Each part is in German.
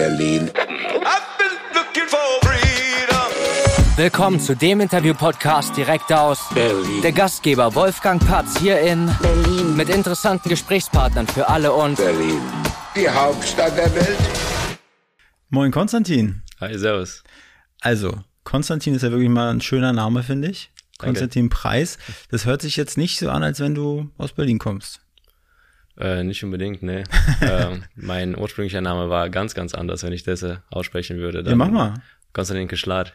Berlin. Willkommen zu dem Interview-Podcast direkt aus Berlin. Der Gastgeber Wolfgang Patz hier in Berlin. mit interessanten Gesprächspartnern für alle und Berlin. Die Hauptstadt der Welt. Moin Konstantin. Hi, servus. Also, Konstantin ist ja wirklich mal ein schöner Name, finde ich. Danke. Konstantin Preis. Das hört sich jetzt nicht so an, als wenn du aus Berlin kommst. Äh, nicht unbedingt, nee. ähm, mein ursprünglicher Name war ganz, ganz anders, wenn ich das äh, aussprechen würde. Ja, mach mal. Konstantin Kischlar.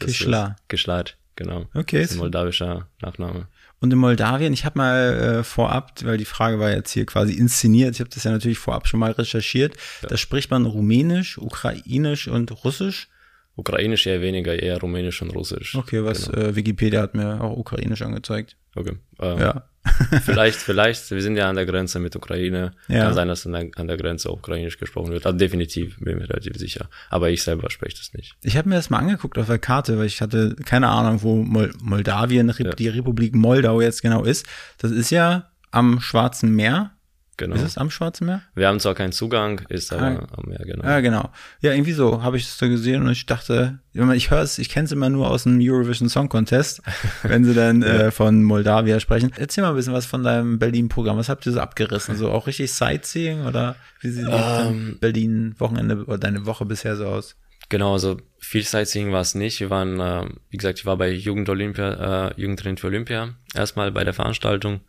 ist Kischlat, genau. Okay. Das ist ein moldawischer Nachname. Und in Moldawien, ich habe mal äh, vorab, weil die Frage war jetzt hier quasi inszeniert, ich habe das ja natürlich vorab schon mal recherchiert, da spricht man Rumänisch, Ukrainisch und Russisch. Ukrainisch eher weniger, eher Rumänisch und Russisch. Okay, was Genau. äh, Wikipedia hat mir auch Ukrainisch angezeigt. Okay. Ähm, Ja. vielleicht, vielleicht, wir sind ja an der Grenze mit Ukraine. Ja. Kann sein, dass an der, an der Grenze auch Ukrainisch gesprochen wird. Also definitiv, bin mir relativ sicher. Aber ich selber spreche das nicht. Ich habe mir das mal angeguckt auf der Karte, weil ich hatte keine Ahnung, wo Mol Moldawien, Ja. die Republik Moldau jetzt genau ist. Das ist ja am Schwarzen Meer. Genau. Ist es am Schwarzen Meer? Wir haben zwar keinen Zugang, ist aber Ah. am Meer, genau. Ja, genau. Ja, irgendwie so habe ich es da gesehen und ich dachte, ich höre es, ich kenne es immer nur aus dem Eurovision Song Contest, wenn sie dann äh, von Moldawia sprechen. Erzähl mal ein bisschen was von deinem Berlin-Programm. Was habt ihr so abgerissen? So auch richtig Sightseeing oder wie sieht dein Berlin-Wochenende oder deine Woche bisher so aus? Genau, also viel Sightseeing war es nicht. Wir waren, äh, wie gesagt, ich war bei Jugend Olympia, äh, Jugendtraining für Olympia, erstmal bei der Veranstaltung.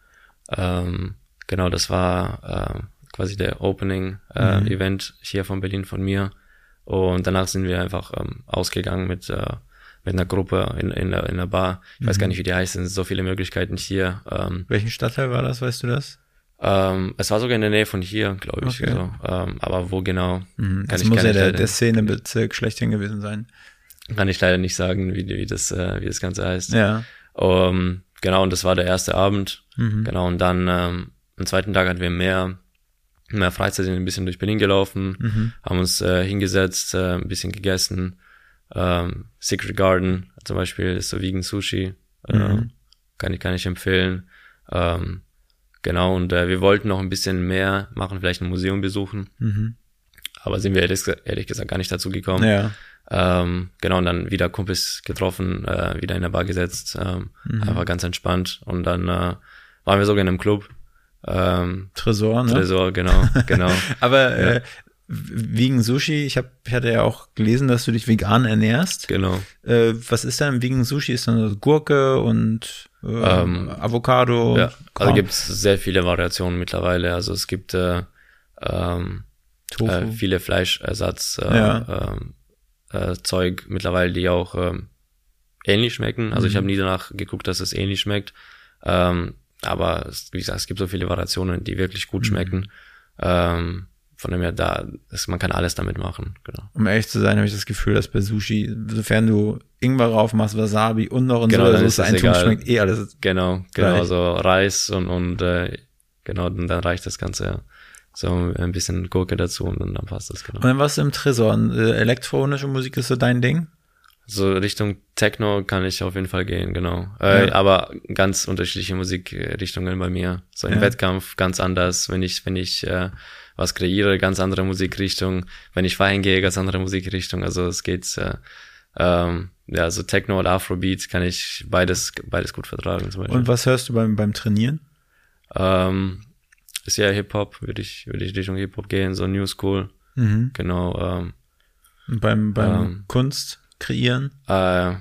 Ähm, genau, das war äh, quasi der Opening-Event hier von Berlin von mir. Und danach sind wir einfach ähm, ausgegangen mit, äh, mit einer Gruppe in, in, der, in der Bar. Ich weiß gar nicht, wie die heißt, es sind so viele Möglichkeiten hier. Ähm, Welchen Stadtteil war das, weißt du das? ähm, es war sogar in der Nähe von hier, glaube ich. Okay. So. Ähm, aber wo genau, kann Das ich muss ja der, der Szenebezirk schlechthin gewesen sein. kann ich leider nicht sagen, wie, wie das, äh, wie das Ganze heißt. Ja. Um, genau, und das war der erste Abend. Mhm. Genau, und dann ähm, am zweiten Tag hatten wir mehr, mehr Freizeit, sind ein bisschen durch Berlin gelaufen, Mhm. haben uns äh, hingesetzt, äh, ein bisschen gegessen. Ähm, Secret Garden zum Beispiel ist so Vegan Sushi. Äh, Mhm. kann, ich, kann ich empfehlen. Ähm, genau, und äh, wir wollten noch ein bisschen mehr machen, vielleicht ein Museum besuchen. Mhm. Aber sind wir ehrlich, ehrlich gesagt gar nicht dazu gekommen. Ja. Ähm, genau, und dann wieder Kumpels getroffen, äh, wieder in der Bar gesetzt, ähm, Mhm. einfach ganz entspannt. Und dann äh, waren wir sogar in einem Club. Ähm, Tresor, ne? Tresor, genau, genau. Aber äh, wegen Sushi, ich, hab, ich hatte ja auch gelesen, dass du dich vegan ernährst. genau. Äh, was ist denn wegen Sushi? Ist dann Gurke und äh, Ähm, Avocado? Ja, also gibt es sehr viele Variationen mittlerweile. Also es gibt äh, ähm, äh, viele Fleischersatz äh, Ja. ähm, äh, Zeug mittlerweile, die auch ähm, ähnlich schmecken. Also ich Mhm. habe nie danach geguckt, dass es ähnlich schmeckt. Ähm, aber es, wie gesagt, es gibt so viele Variationen, die wirklich gut Mhm. schmecken. Ähm, von dem her, da ist, man kann alles damit machen. Genau. um ehrlich zu sein, habe ich das Gefühl, dass bei Sushi, sofern du Ingwer drauf machst, Wasabi und noch in Genau, Sojasauce es eintun, egal. schmeckt eh alles. Genau, genau, Gleich. so Reis und, und äh, genau, dann, dann reicht das Ganze ja. So ein bisschen Gurke dazu und dann, passt das genau. Und dann warst du im Tresor. Und, äh, elektronische Musik ist so dein Ding? So Richtung Techno kann ich auf jeden Fall gehen, genau. Äh, Ja. Aber ganz unterschiedliche Musikrichtungen bei mir. So im Ja. Wettkampf ganz anders. Wenn ich, wenn ich äh, was kreiere, ganz andere Musikrichtung. Wenn ich feiern gehe, ganz andere Musikrichtung. Also es geht, äh, ähm, ja, so Techno oder Afrobeat kann ich beides, beides gut vertragen zum Beispiel. Und was hörst du beim, beim Trainieren? Ähm, ist ja Hip-Hop, würde ich, würde ich Richtung Hip-Hop gehen, so New School. Mhm. Genau. Ähm, Und beim beim Ähm. Kunst kreieren? äh,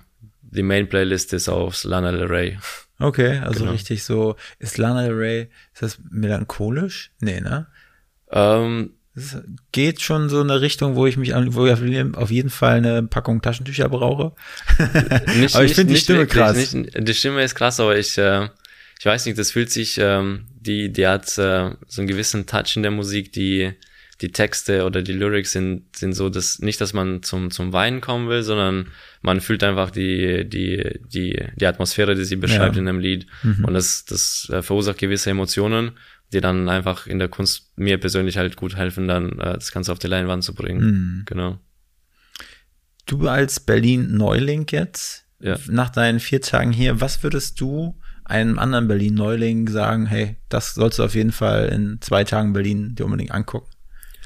die Main Playlist ist auf Lana Del Rey. Okay, also Genau. richtig so, ist Lana Del Rey, ist das melancholisch? Nee, ne? Ähm, Es geht schon so in eine Richtung, wo ich mich, an- wo ich auf jeden- Fall eine Packung Taschentücher brauche. nicht, Aber ich finde die Stimme wirklich, krass. Nicht, die Stimme ist krass, aber ich, äh, ich weiß nicht, das fühlt sich, ähm, die, die hat äh, so einen gewissen Touch in der Musik, die, die Texte oder die Lyrics sind, sind so, dass nicht, dass man zum, zum Weinen kommen will, sondern man fühlt einfach die, die, die, die Atmosphäre, die sie beschreibt Ja. in einem Lied. Und das, das äh, verursacht gewisse Emotionen, die dann einfach in der Kunst mir persönlich halt gut helfen, dann äh, das Ganze auf die Leinwand zu bringen. Genau. Du als Berlin-Neuling jetzt, Ja. nach deinen vier Tagen hier, was würdest du einem anderen Berlin-Neuling sagen, hey, das sollst du auf jeden Fall in zwei Tagen Berlin dir unbedingt angucken?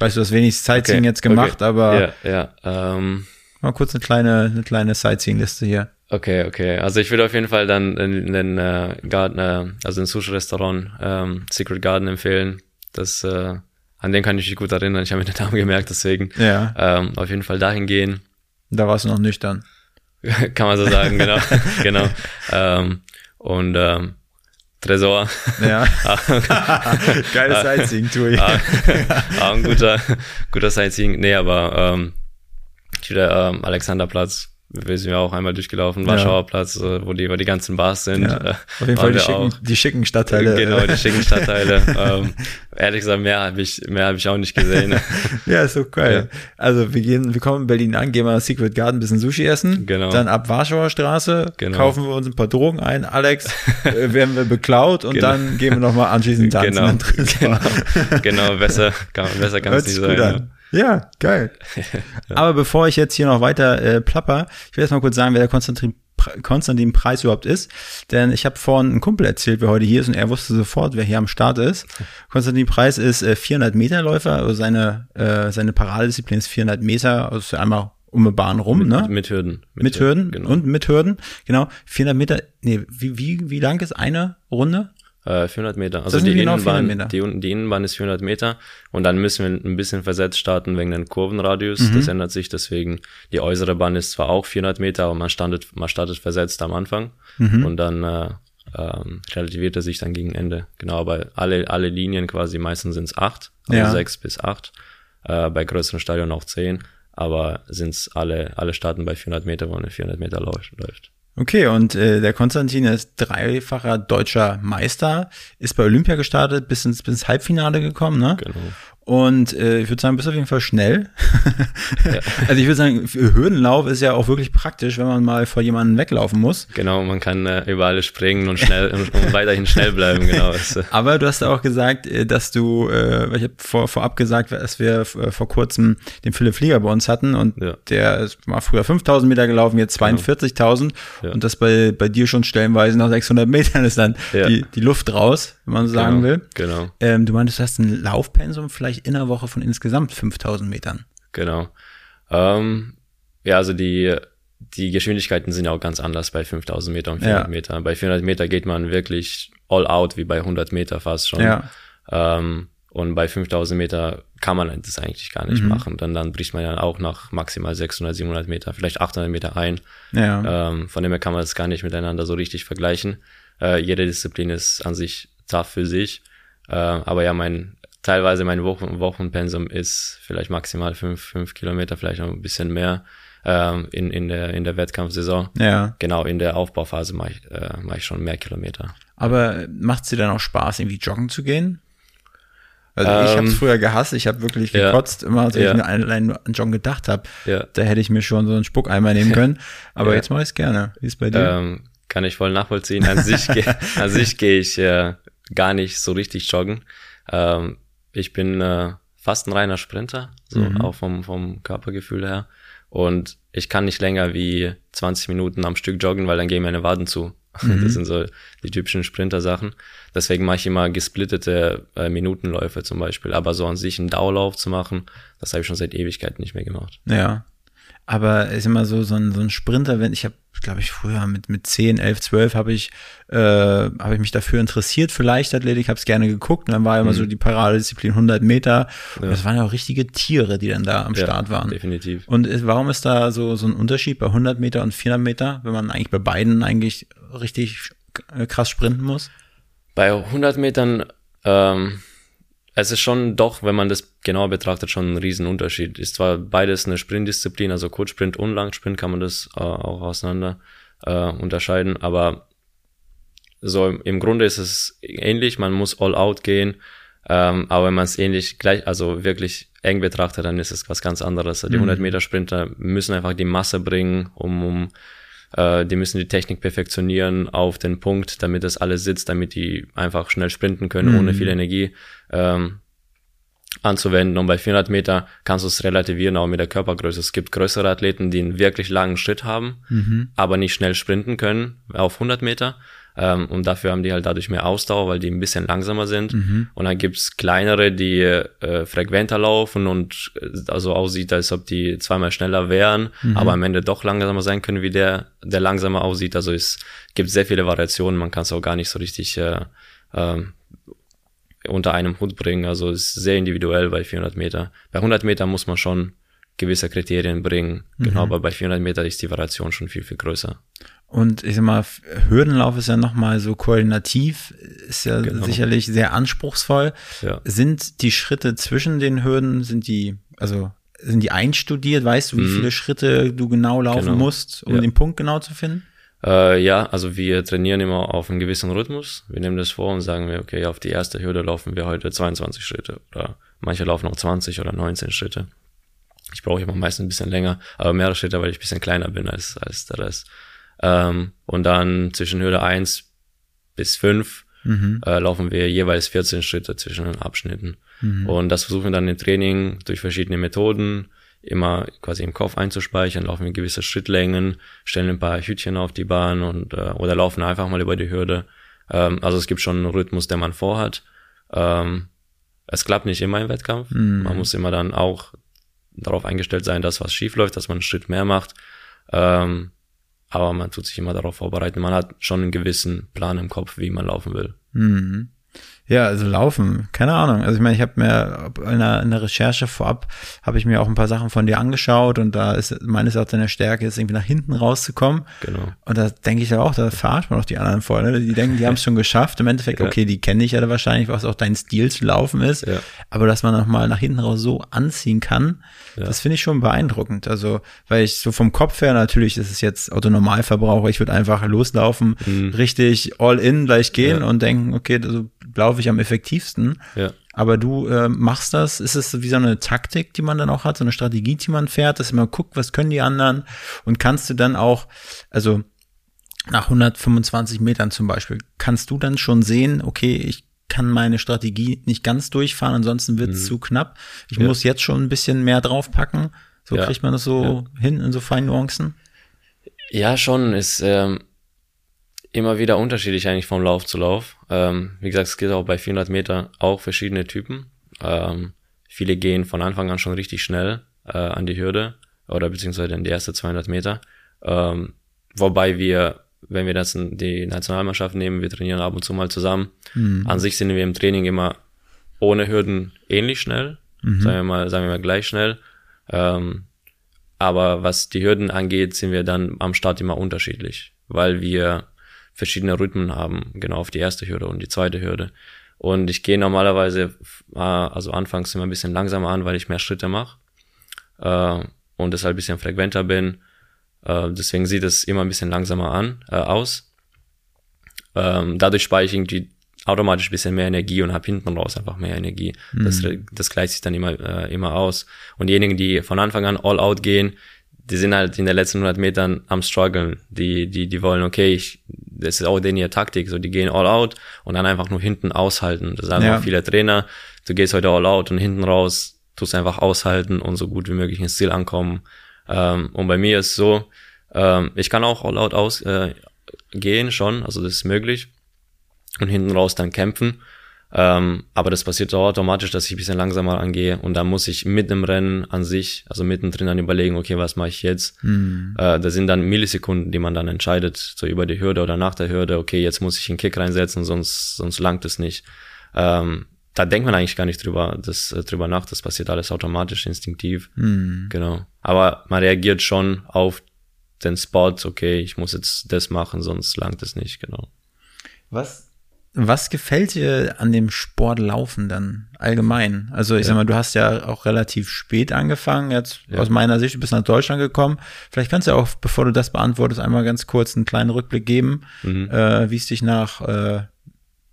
Weißt du, hast wenig Sightseeing Okay, jetzt gemacht, okay. aber Ja, ja. Ähm, mal kurz eine kleine, eine kleine Sightseeing-Liste hier. okay, okay. Also ich würde auf jeden Fall dann den, den äh, Garten, äh, also den Sushi-Restaurant ähm, Secret Garden empfehlen. Das, äh, an den kann ich mich gut erinnern. Ich habe mir den Namen gemerkt, deswegen Ja, ähm, auf jeden Fall dahin gehen. da warst du noch nüchtern. kann man so sagen, genau. genau. Ähm, und ähm, Tresor. Ja. Geiles Sightseeing-Tour hier. ah, ah, ein guter, guter Sightseeing. Nee, aber ähm, wieder ähm, Alexanderplatz, wir sind ja auch einmal durchgelaufen, Warschauer Platz, äh, wo die, wo die ganzen Bars sind. Ja. Äh, Auf jeden Fall die schicken, auch. die schicken Stadtteile. Genau, die schicken Stadtteile. ähm, ehrlich gesagt, mehr habe ich, mehr habe ich auch nicht gesehen. Ja, ist doch geil. Also wir gehen, wir kommen in Berlin an, gehen mal Secret Garden, ein bisschen Sushi essen. Genau. Dann ab Warschauer Straße, Genau. kaufen wir uns ein paar Drogen ein. Alex, äh, werden wir beklaut und Genau. dann gehen wir nochmal anschließend tanzen. genau, genau, genau, besser kann, besser kann es nicht sein. Ja, geil. Aber bevor ich jetzt hier noch weiter äh, plapper, ich will erst mal kurz sagen, wer der Konstantin, Pre- Konstantin Preis überhaupt ist. Denn ich habe vorhin einen Kumpel erzählt, wer heute hier ist und er wusste sofort, wer hier am Start ist. Konstantin Preis ist äh, 400 Meter Läufer, also seine, äh, seine Paradedisziplin ist 400 Meter, also einmal um eine Bahn rum, ne? Mit, mit Hürden. Mit Hürden genau. und mit Hürden, genau. 400 Meter, nee, wie, wie, wie lang ist eine Runde? Äh, 400 Meter. Also sind die, genau Innenbahn, 400 Meter. Die, die Innenbahn ist 400 Meter und dann müssen wir ein bisschen versetzt starten wegen dem Kurvenradius. Mhm. Das ändert sich, deswegen die äußere Bahn ist zwar auch 400 Meter, aber man startet, man startet versetzt am Anfang Mhm. und dann äh, ähm, relativiert er sich dann gegen Ende. Genau, aber alle, alle Linien quasi, meistens sind es acht, also Ja. sechs bis acht, äh, bei größeren Stadionen auch zehn, aber sind's alle, alle starten bei 400 Meter, wo eine 400 Meter läuft. Okay, und äh, der Konstantin ist dreifacher deutscher Meister, ist bei Olympia gestartet, bis ins, bis ins Halbfinale gekommen, ne? Genau. Und äh, ich würde sagen, bist auf jeden Fall schnell. Also ich würde sagen, für Hürdenlauf ist ja auch wirklich praktisch, wenn man mal vor jemanden weglaufen muss. Genau, man kann äh, über springen und schnell und, und weiterhin schnell bleiben, genau. Äh, Aber du hast ja auch gesagt, äh, dass du, äh, ich habe vor, vorab gesagt, dass wir äh, vor kurzem den Philipp Flieger bei uns hatten und Ja. der ist mal früher 5000 Meter gelaufen, jetzt 42.000 Ja. und das bei, bei dir schon stellenweise nach 600 Metern ist dann Ja. die, die Luft raus, wenn man so sagen genau, will. Genau, Ähm, du meintest, du hast ein Laufpensum vielleicht in der Woche von insgesamt 5000 Metern. genau. Ähm, ja, also die, die Geschwindigkeiten sind auch ganz anders bei 5000 Meter und 400 Ja. Meter. Bei 400 Meter geht man wirklich all out, wie bei 100 Meter fast schon. Ja. Ähm, und bei 5000 Meter kann man das eigentlich gar Mhm. nicht machen. Dann, dann bricht man ja auch nach maximal 600, 700 Meter, vielleicht 800 Meter ein. Ja. Ähm, von dem her kann man das gar nicht miteinander so richtig vergleichen. Äh, jede Disziplin ist an sich tough für sich. Äh, aber ja, mein teilweise mein Wochen Wochenpensum ist vielleicht maximal fünf, fünf Kilometer, vielleicht noch ein bisschen mehr ähm, in, in, der, in der Wettkampfsaison. ja. Genau, in der Aufbauphase mache ich, äh, mach ich schon mehr Kilometer. Aber macht es dir dann auch Spaß, irgendwie joggen zu gehen? Also ich habe es Ähm, früher gehasst, ich habe wirklich ja. gekotzt, immer als Ja. ich mir allein an Joggen gedacht habe. Ja. Da hätte ich mir schon so einen Spuckeimer nehmen können. Aber Ja. jetzt mache ich es gerne. Wie ist bei dir? Ähm, kann ich voll nachvollziehen. An sich, an sich gehe ich äh, gar nicht so richtig joggen. Ähm, ich bin äh, fast ein reiner Sprinter, so Mhm. auch vom, vom Körpergefühl her. Und ich kann nicht länger wie 20 Minuten am Stück joggen, weil dann gehen meine Waden zu. Mhm. Das sind so die typischen Sprinter-Sachen. Deswegen mache ich immer gesplittete äh, Minutenläufe zum Beispiel. Aber so an sich einen Dauerlauf zu machen, das habe ich schon seit Ewigkeiten nicht mehr gemacht. Ja. Aber es ist immer so, so ein, so ein Sprinter, wenn ich habe, glaube ich, früher mit, mit 10, 11, 12 habe ich, äh, habe ich mich dafür interessiert für Leichtathletik, habe es gerne geguckt und dann war immer Mhm. so die Paradedisziplin 100 Meter und das waren ja auch richtige Tiere, die dann da am Ja, Start waren. Definitiv. Und ist, warum ist da so, so ein Unterschied bei 100 Meter und 400 Meter, wenn man eigentlich bei beiden eigentlich richtig äh, krass sprinten muss? Bei 100 Metern, ähm, es ist schon doch, wenn man das genauer betrachtet, schon ein Riesenunterschied. Ist zwar beides eine Sprintdisziplin, also Kurzsprint und Langsprint kann man das äh, auch auseinander äh, unterscheiden, aber so im, im Grunde ist es ähnlich, man muss all out gehen, ähm, aber wenn man es ähnlich gleich, also wirklich eng betrachtet, dann ist es was ganz anderes. Die 100 Meter Sprinter müssen einfach die Masse bringen, um, um äh, die müssen die Technik perfektionieren auf den Punkt, damit das alles sitzt, damit die einfach schnell sprinten können, ohne viel Energie ähm, anzuwenden. Und bei 400 Meter kannst du es relativieren, auch mit der Körpergröße. Es gibt größere Athleten, die einen wirklich langen Schritt haben, aber nicht schnell sprinten können auf 100 Meter. Ähm, und dafür haben die halt dadurch mehr Ausdauer, weil die ein bisschen langsamer sind. Mhm. Und dann gibt's kleinere, die äh, frequenter laufen und äh, also aussieht, als ob die zweimal schneller wären, Mhm. aber am Ende doch langsamer sein können, wie der, der langsamer aussieht. Also es gibt sehr viele Variationen, man kann es auch gar nicht so richtig äh, ähm, unter einem Hut bringen. Also es ist sehr individuell bei 400 Meter. Bei 100 Meter muss man schon gewisse Kriterien bringen. Mhm. Genau, aber bei 400 Meter ist die Variation schon viel, viel größer. Und ich sag mal, Hürdenlauf ist ja nochmal so koordinativ, ist ja Genau. sicherlich sehr anspruchsvoll. Ja. Sind die Schritte zwischen den Hürden, sind die, also sind die einstudiert? Weißt du, wie Mhm. viele Schritte du genau laufen Genau. musst, um Ja. den Punkt genau zu finden? Äh, ja, also wir trainieren immer auf einen gewissen Rhythmus. Wir nehmen das vor und sagen wir, okay, auf die erste Hürde laufen wir heute 22 Schritte oder manche laufen auch 20 oder 19 Schritte. Ich brauche immer meistens ein bisschen länger, aber mehrere Schritte, weil ich ein bisschen kleiner bin als, als der Rest. Ähm, und dann zwischen Hürde 1 bis 5 äh, laufen wir jeweils 14 Schritte zwischen den Abschnitten. Und das versuchen wir dann im Training durch verschiedene Methoden immer quasi im Kopf einzuspeichern, laufen wir gewisse Schrittlängen, stellen ein paar Hütchen auf die Bahn und äh, oder laufen einfach mal über die Hürde. Ähm, also es gibt schon einen Rhythmus, den man vorhat. Ähm, es klappt nicht immer im Wettkampf. Man muss immer dann auch darauf eingestellt sein, dass was schief läuft, dass man einen Schritt mehr macht. Ähm, aber man tut sich immer darauf vorbereiten. Man hat schon einen gewissen Plan im Kopf, wie man laufen will. Mhm. Ja, also laufen, keine Ahnung. Also ich meine, ich habe mir in der, in der Recherche vorab, habe ich mir auch ein paar Sachen von dir angeschaut und da ist meines auch deine Stärke, ist irgendwie nach hinten rauszukommen. Genau. Und da denke ich ja auch, da verarscht man auch die anderen voll. Ne? Die denken, die haben es schon geschafft. Im Endeffekt, Ja. okay, die kenne ich ja wahrscheinlich, was auch dein Stil zu laufen ist. Ja. Aber dass man nochmal nach hinten raus so anziehen kann, Ja. das finde ich schon beeindruckend. Also, weil ich so vom Kopf her natürlich, das ist jetzt Autonormalverbraucher, ich würde einfach loslaufen, richtig all in gleich gehen Mhm. Und denken, okay, so laufe ich am effektivsten. Ja. Aber du äh, machst das, ist es wie so eine Taktik, die man dann auch hat, so eine Strategie, die man fährt, dass man guckt, was können die anderen und kannst du dann auch, also nach 125 Metern zum Beispiel, kannst du dann schon sehen, okay, ich kann meine Strategie nicht ganz durchfahren, ansonsten wird es zu knapp. Ich Mhm. Ja. muss jetzt schon ein bisschen mehr draufpacken. So Ja. kriegt man das so hin in so feinen Nuancen. Ja, schon. Ist ähm, immer wieder unterschiedlich eigentlich vom Lauf zu Lauf. Ähm, wie gesagt, es gibt auch bei 400 Meter auch verschiedene Typen. Ähm, viele gehen von Anfang an schon richtig schnell äh, an die Hürde oder beziehungsweise in die erste 200 Meter. Ähm, wobei wir, wenn wir das in die Nationalmannschaft nehmen, wir trainieren ab und zu mal zusammen. An sich sind wir im Training immer ohne Hürden ähnlich schnell, sagen wir mal, sagen wir mal gleich schnell. Ähm, aber was die Hürden angeht, sind wir dann am Start immer unterschiedlich, weil wir verschiedene Rhythmen haben, genau auf die erste Hürde und die zweite Hürde. Und ich gehe normalerweise, äh, also anfangs immer ein bisschen langsamer an, weil ich mehr Schritte mache äh, und deshalb ein bisschen frequenter bin. Äh, deswegen sieht es immer ein bisschen langsamer an, äh, aus. Ähm, dadurch spare ich irgendwie automatisch ein bisschen mehr Energie und habe hinten raus einfach mehr Energie. Das, das gleicht sich dann immer, äh, immer aus. Und diejenigen, die von Anfang an all out gehen, die sind halt in den letzten 100 Metern am struggeln. Die, die, die wollen, okay, ich, das ist auch denen ihre Taktik, so die gehen all out und dann einfach nur hinten aushalten. Das sagen Ja. auch viele Trainer, du gehst heute all out und hinten raus tust einfach aushalten und so gut wie möglich ins Ziel ankommen. Ähm, und bei mir ist so, ähm, ich kann auch all out aus, äh, gehen schon, also das ist möglich und hinten raus dann kämpfen. Ähm, aber das passiert so automatisch, dass ich ein bisschen langsamer angehe und da muss ich mit dem Rennen an sich, also mittendrin dann überlegen, okay, was mache ich jetzt? Äh, das sind dann Millisekunden, die man dann entscheidet, so über die Hürde oder nach der Hürde, okay, jetzt muss ich einen Kick reinsetzen, sonst, sonst langt es nicht. Ähm, da denkt man eigentlich gar nicht drüber, das, äh, drüber nach, das passiert alles automatisch, instinktiv. Genau. Aber man reagiert schon auf den Spot, okay, ich muss jetzt das machen, sonst langt es nicht, genau. Was, was gefällt dir an dem Sport Laufen dann allgemein? Also ich sag mal, du hast ja auch relativ spät angefangen, jetzt aus meiner Sicht, du bist nach Deutschland gekommen. Vielleicht kannst du auch, bevor du das beantwortest, einmal ganz kurz einen kleinen Rückblick geben, äh, wie es dich nach äh,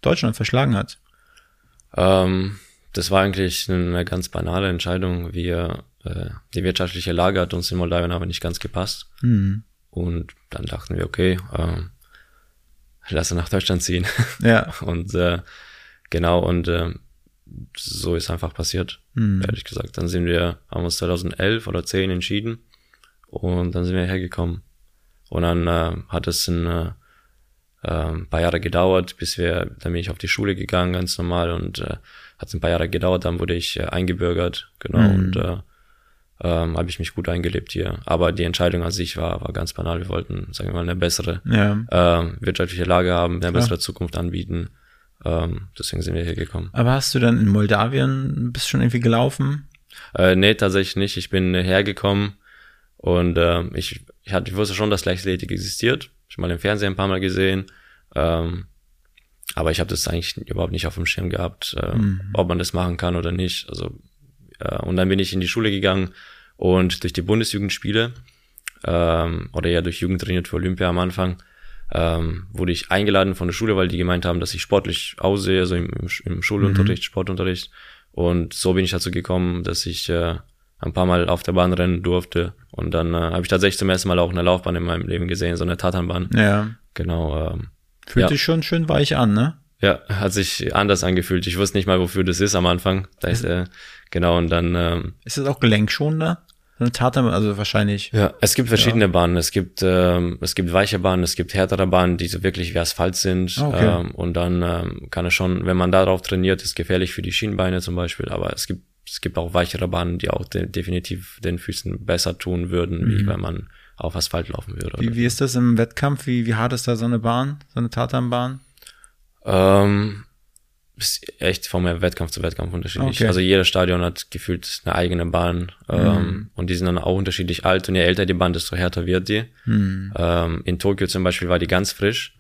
Deutschland verschlagen hat. Ähm, das war eigentlich eine ganz banale Entscheidung. Wir, äh, die wirtschaftliche Lage hat uns in Moldawien aber nicht ganz gepasst. Und dann dachten wir, okay, ähm, lass nach Deutschland ziehen. Ja. und äh, genau, und äh, so ist einfach passiert, ehrlich gesagt. Dann sind wir, haben uns 2011 oder 10 entschieden und dann sind wir hergekommen. Und dann äh, hat es ein, äh, ähm, ein paar Jahre gedauert, bis wir, dann bin ich auf die Schule gegangen, ganz normal und äh, hat ein paar Jahre gedauert, dann wurde ich äh, eingebürgert, genau, Mhm. und äh, ähm, habe ich mich gut eingelebt hier. Aber die Entscheidung an sich war, war ganz banal. Wir wollten, sagen wir mal, eine bessere Ja. ähm, wirtschaftliche Lage haben, eine bessere Zukunft anbieten. Ähm, deswegen sind wir hier gekommen. Aber hast du dann in Moldawien, bist schon irgendwie gelaufen? Äh, nee, tatsächlich nicht. Ich bin äh, hergekommen und ähm, ich, ich, hatte, ich wusste schon, dass Leichtathletik existiert. Ich habe mal im Fernsehen ein paar Mal gesehen. Ähm, aber ich habe das eigentlich überhaupt nicht auf dem Schirm gehabt, äh, ob man das machen kann oder nicht. Also äh, und dann bin ich in die Schule gegangen und durch die Bundesjugendspiele ähm, oder ja durch Jugend trainiert für Olympia am Anfang ähm, wurde ich eingeladen von der Schule, weil die gemeint haben, dass ich sportlich aussehe, so im, im, Schulunterricht, Sportunterricht. Und so bin ich dazu gekommen, dass ich äh, ein paar Mal auf der Bahn rennen durfte. Und dann äh, habe ich tatsächlich zum ersten Mal auch eine Laufbahn in meinem Leben gesehen, so eine Tatanbahn. Ja. Genau. Ähm, Fühlt Ja. sich schon schön weich an, ne? ja, hat sich anders angefühlt. Ich wusste nicht mal, wofür das ist am Anfang. Da ist, äh, genau, und dann ähm, Ist das auch gelenkschonender? So eine Tatam, also wahrscheinlich. Ja, es gibt verschiedene Bahnen. Es gibt ähm, es gibt weiche Bahnen, es gibt härtere Bahnen, die so wirklich wie Asphalt sind. Okay. Ähm, und dann ähm, kann es schon, wenn man darauf trainiert, ist gefährlich für die Schienbeine zum Beispiel. Aber es gibt es gibt auch weichere Bahnen, die auch de definitiv den Füßen besser tun würden, wie wenn man auf Asphalt laufen würde. Wie, wie ist das im Wettkampf? Wie, wie hart ist da so eine Bahn? So eine Tatanbahn? Ähm, ist echt vom Wettkampf zu Wettkampf unterschiedlich. Okay. Also jedes Stadion hat gefühlt eine eigene Bahn ähm, und die sind dann auch unterschiedlich alt und je älter die Bahn, desto härter wird die. Ähm, in Tokio zum Beispiel war die ganz frisch,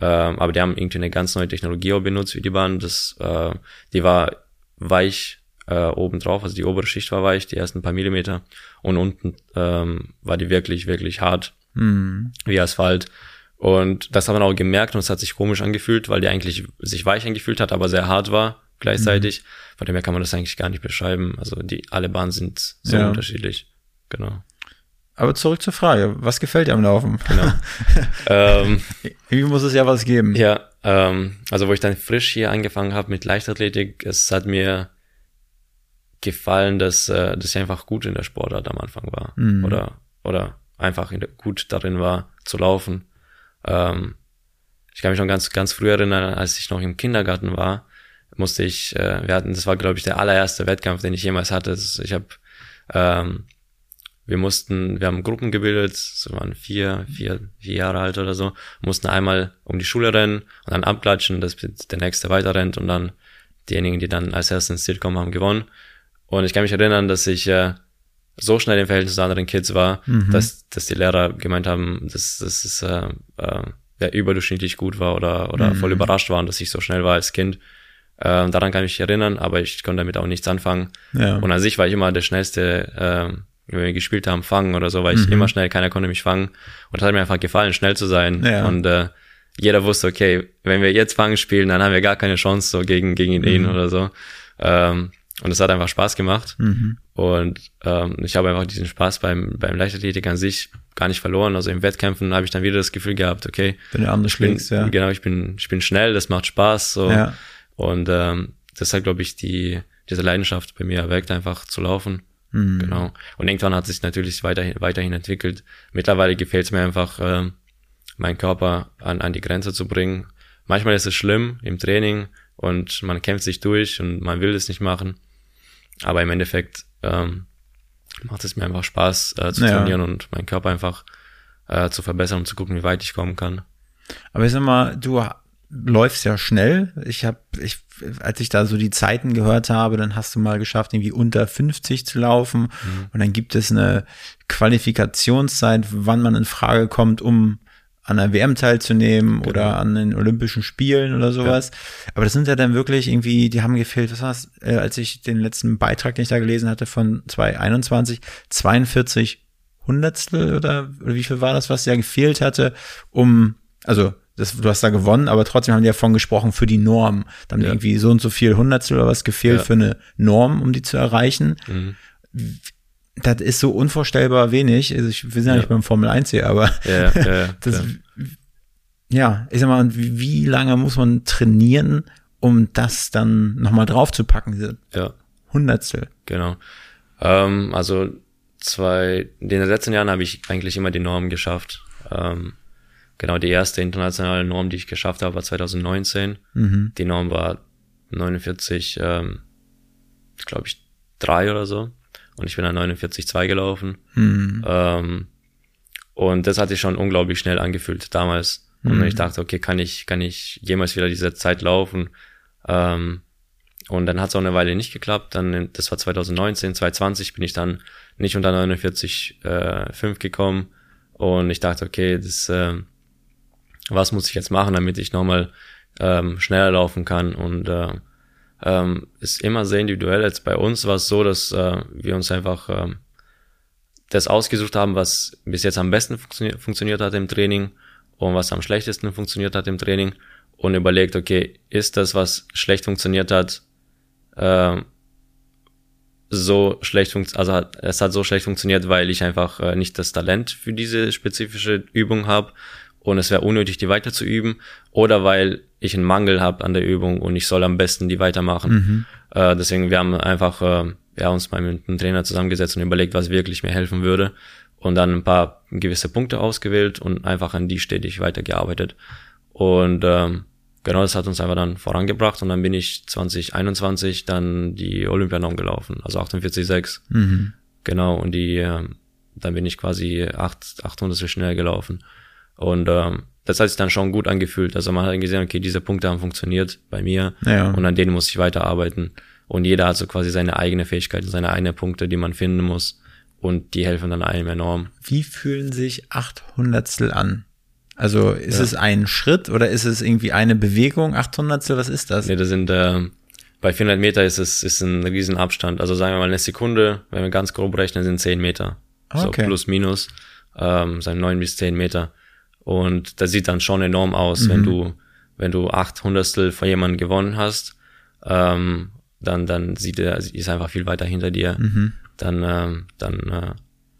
ähm, aber die haben irgendwie eine ganz neue Technologie auch benutzt für die Bahn. Das, äh, die war weich äh, oben drauf, also die obere Schicht war weich, die ersten paar Millimeter und unten ähm, war die wirklich, wirklich hart wie Asphalt. Und das hat man auch gemerkt und es hat sich komisch angefühlt, weil die eigentlich sich weich angefühlt hat, aber sehr hart war gleichzeitig. Von dem her kann man das eigentlich gar nicht beschreiben. Also die alle Bahnen sind so Ja. unterschiedlich. Genau. Aber zurück zur Frage. Was gefällt dir am Laufen? Genau. ähm, Irgendwie muss es ja was geben. ja, ähm, also wo ich dann frisch hier angefangen habe mit Leichtathletik, es hat mir gefallen, dass, äh, dass ich einfach gut in der Sportart am Anfang war. Oder, oder einfach in der, gut darin war zu laufen. Ähm, ich kann mich noch ganz, ganz früh erinnern, als ich noch im Kindergarten war, musste ich, äh, wir hatten, das war glaube ich der allererste Wettkampf, den ich jemals hatte. Ich habe, ähm, wir mussten, wir haben Gruppen gebildet, so waren vier, vier, vier Jahre alt oder so, mussten einmal um die Schule rennen und dann abklatschen, dass der nächste weiter rennt und dann diejenigen, die dann als erstes ins Ziel kommen, haben gewonnen. Und ich kann mich erinnern, dass ich äh, so schnell im Verhältnis zu anderen Kids war, dass, dass die Lehrer gemeint haben, dass, dass es äh, äh, ja, überdurchschnittlich gut war oder, oder voll überrascht waren, dass ich so schnell war als Kind. Äh, daran kann ich mich erinnern, aber ich konnte damit auch nichts anfangen. Ja. Und an sich war ich immer der schnellste, äh, wenn wir gespielt haben, fangen oder so, war ich immer schnell, keiner konnte mich fangen. Und es hat mir einfach gefallen, schnell zu sein. Ja. Und äh, jeder wusste, okay, wenn wir jetzt fangen spielen, dann haben wir gar keine Chance so gegen, gegen ihn oder so. Ähm, und es hat einfach Spaß gemacht. Und ähm, ich habe einfach diesen Spaß beim, beim Leichtathletik an sich gar nicht verloren. Also im Wettkämpfen habe ich dann wieder das Gefühl gehabt, okay, Wenn du bin, schlägst, ja. genau, ich bin, ich bin schnell, das macht Spaß. So. Ja. Und ähm, das hat, glaube ich, die, diese Leidenschaft bei mir erweckt, einfach zu laufen. Mhm. Genau. Und irgendwann hat sich natürlich weiterhin, weiterhin entwickelt. Mittlerweile gefällt es mir einfach, ähm, meinen Körper an, an die Grenze zu bringen. Manchmal ist es schlimm im Training und man kämpft sich durch und man will es nicht machen. Aber im Endeffekt ähm, macht es mir einfach Spaß äh, zu Ja. trainieren und meinen Körper einfach äh, zu verbessern und zu gucken, wie weit ich kommen kann. Aber ich sag mal, du läufst ja schnell. Ich habe, ich, als ich da so die Zeiten gehört habe, dann hast du mal geschafft, irgendwie unter 50 zu laufen. Und dann gibt es eine Qualifikationszeit, wann man in Frage kommt, um an einer WM teilzunehmen oder an den Olympischen Spielen oder sowas. Aber das sind ja dann wirklich irgendwie, die haben gefehlt, was war's, äh, als ich den letzten Beitrag, den ich da gelesen hatte von 2021, 42 Hundertstel oder, oder wie viel war das, was ja gefehlt hatte, um, also das, du hast da gewonnen, aber trotzdem haben die ja von gesprochen für die Norm. Da haben Ja. irgendwie so und so viel Hundertstel oder was gefehlt Ja. für eine Norm, um die zu erreichen. Mhm. Das ist so unvorstellbar wenig. Also ich, wir sind ja, nicht beim Formel 1 hier, aber Ja, ja, das, ja, ich sag mal, wie, wie lange muss man trainieren, um das dann nochmal draufzupacken, diese ja. Hundertstel? Genau. Ähm, also zwei, in den letzten Jahren habe ich eigentlich immer die Norm geschafft. Ähm, genau, die erste internationale Norm, die ich geschafft habe, war 2019. Mhm. Die Norm war 49, ähm, glaube ich, drei oder so. Und ich bin dann 49,2 gelaufen. Mhm. Ähm, und das hat sich schon unglaublich schnell angefühlt damals. Und Mhm. ich dachte, okay, kann ich, kann ich jemals wieder diese Zeit laufen? Ähm, und dann hat es auch eine Weile nicht geklappt. Dann, das war 2019, 2020 bin ich dann nicht unter 49,5 äh, 5 gekommen. Und ich dachte, okay, das, ähm, was muss ich jetzt machen, damit ich nochmal ähm, schneller laufen kann? Und äh, ähm, ist immer sehr individuell. Jetzt bei uns war es so, dass äh, wir uns einfach ähm, das ausgesucht haben, was bis jetzt am besten funktioniert, funktioniert hat im Training und was am schlechtesten funktioniert hat im Training und überlegt, okay, ist das, was schlecht funktioniert hat, ähm, so schlecht funkt, also es hat so schlecht funktioniert, weil ich einfach äh, nicht das Talent für diese spezifische Übung habe und es wäre unnötig, die weiter zu üben, oder weil ich einen Mangel habe an der Übung und ich soll am besten die weitermachen. Äh, deswegen, wir haben einfach äh, ja, uns mal mit einem Trainer zusammengesetzt und überlegt, was wirklich mir helfen würde und dann ein paar gewisse Punkte ausgewählt und einfach an die stetig weitergearbeitet. Und ähm, genau das hat uns einfach dann vorangebracht und dann bin ich 2021 dann die Olympianorm gelaufen, also 48,6. Mhm. Genau, und die, ähm, dann bin ich quasi acht, 800 schnell gelaufen. Und ähm, das hat sich dann schon gut angefühlt. Also man hat dann gesehen, okay, diese Punkte haben funktioniert bei mir Ja. und an denen muss ich weiterarbeiten. Und jeder hat so quasi seine eigene Fähigkeiten, seine eigenen Punkte, die man finden muss. Und die helfen dann einem enorm. Wie fühlen sich acht Hundertstel an? Also ist Ja. es ein Schritt oder ist es irgendwie eine Bewegung? Acht Hundertstel, was ist das? Nee, das sind, äh, bei 400 Meter ist es ist ein riesen Abstand. Also sagen wir mal eine Sekunde, wenn wir ganz grob rechnen, sind 10 Meter. Okay. So plus minus, ähm, sind 9 bis 10 Meter. Und das sieht dann schon enorm aus, wenn du, wenn du acht Hundertstel von jemandem gewonnen hast, ähm, dann, dann sieht er, ist einfach viel weiter hinter dir. Dann, ähm, dann, äh,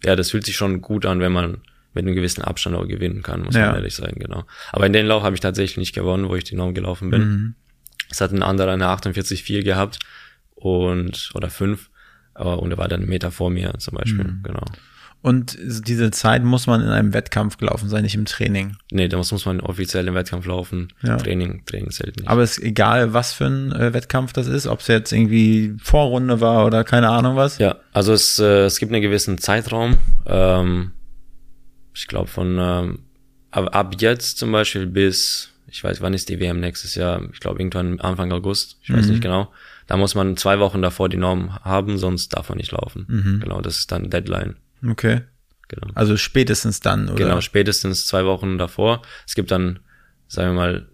ja, das fühlt sich schon gut an, wenn man mit einem gewissen Abstand auch gewinnen kann, muss Ja. man ehrlich sagen, genau. Aber in den Lauf habe ich tatsächlich nicht gewonnen, wo ich die Norm gelaufen bin. Es hat ein anderer eine 48,4 gehabt und oder 5 aber und er war dann einen Meter vor mir zum Beispiel, Mhm. genau. Und diese Zeit muss man in einem Wettkampf gelaufen sein, nicht im Training. Nee, da muss, muss man offiziell im Wettkampf laufen. Ja. Training, Training zählt nicht. Aber es ist egal, was für ein äh, Wettkampf das ist, ob es jetzt irgendwie Vorrunde war oder keine Ahnung was. ja, also es, äh, es gibt einen gewissen Zeitraum. Ähm, ich glaube von ähm, ab, ab jetzt zum Beispiel bis, ich weiß, wann ist die WM nächstes Jahr? Ich glaube irgendwann Anfang August, ich weiß nicht genau. Da muss man zwei Wochen davor die Norm haben, sonst darf man nicht laufen. Genau, das ist dann Deadline. Okay. Genau. Also spätestens dann, oder? Genau, spätestens zwei Wochen davor. Es gibt dann, sagen wir mal,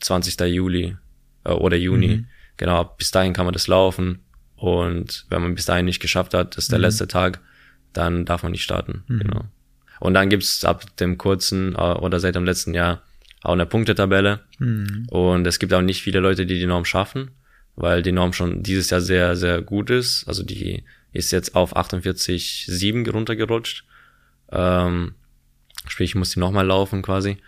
20. Juli äh, oder Juni. Genau, bis dahin kann man das laufen. Und wenn man bis dahin nicht geschafft hat, das ist der letzte Tag, dann darf man nicht starten. Genau. Und dann gibt's ab dem kurzen äh, oder seit dem letzten Jahr auch eine Punktetabelle. Und es gibt auch nicht viele Leute, die die Norm schaffen, weil die Norm schon dieses Jahr sehr, sehr gut ist. Also die ist jetzt auf 48,7 runtergerutscht. Ähm, sprich, ich muss die nochmal laufen quasi.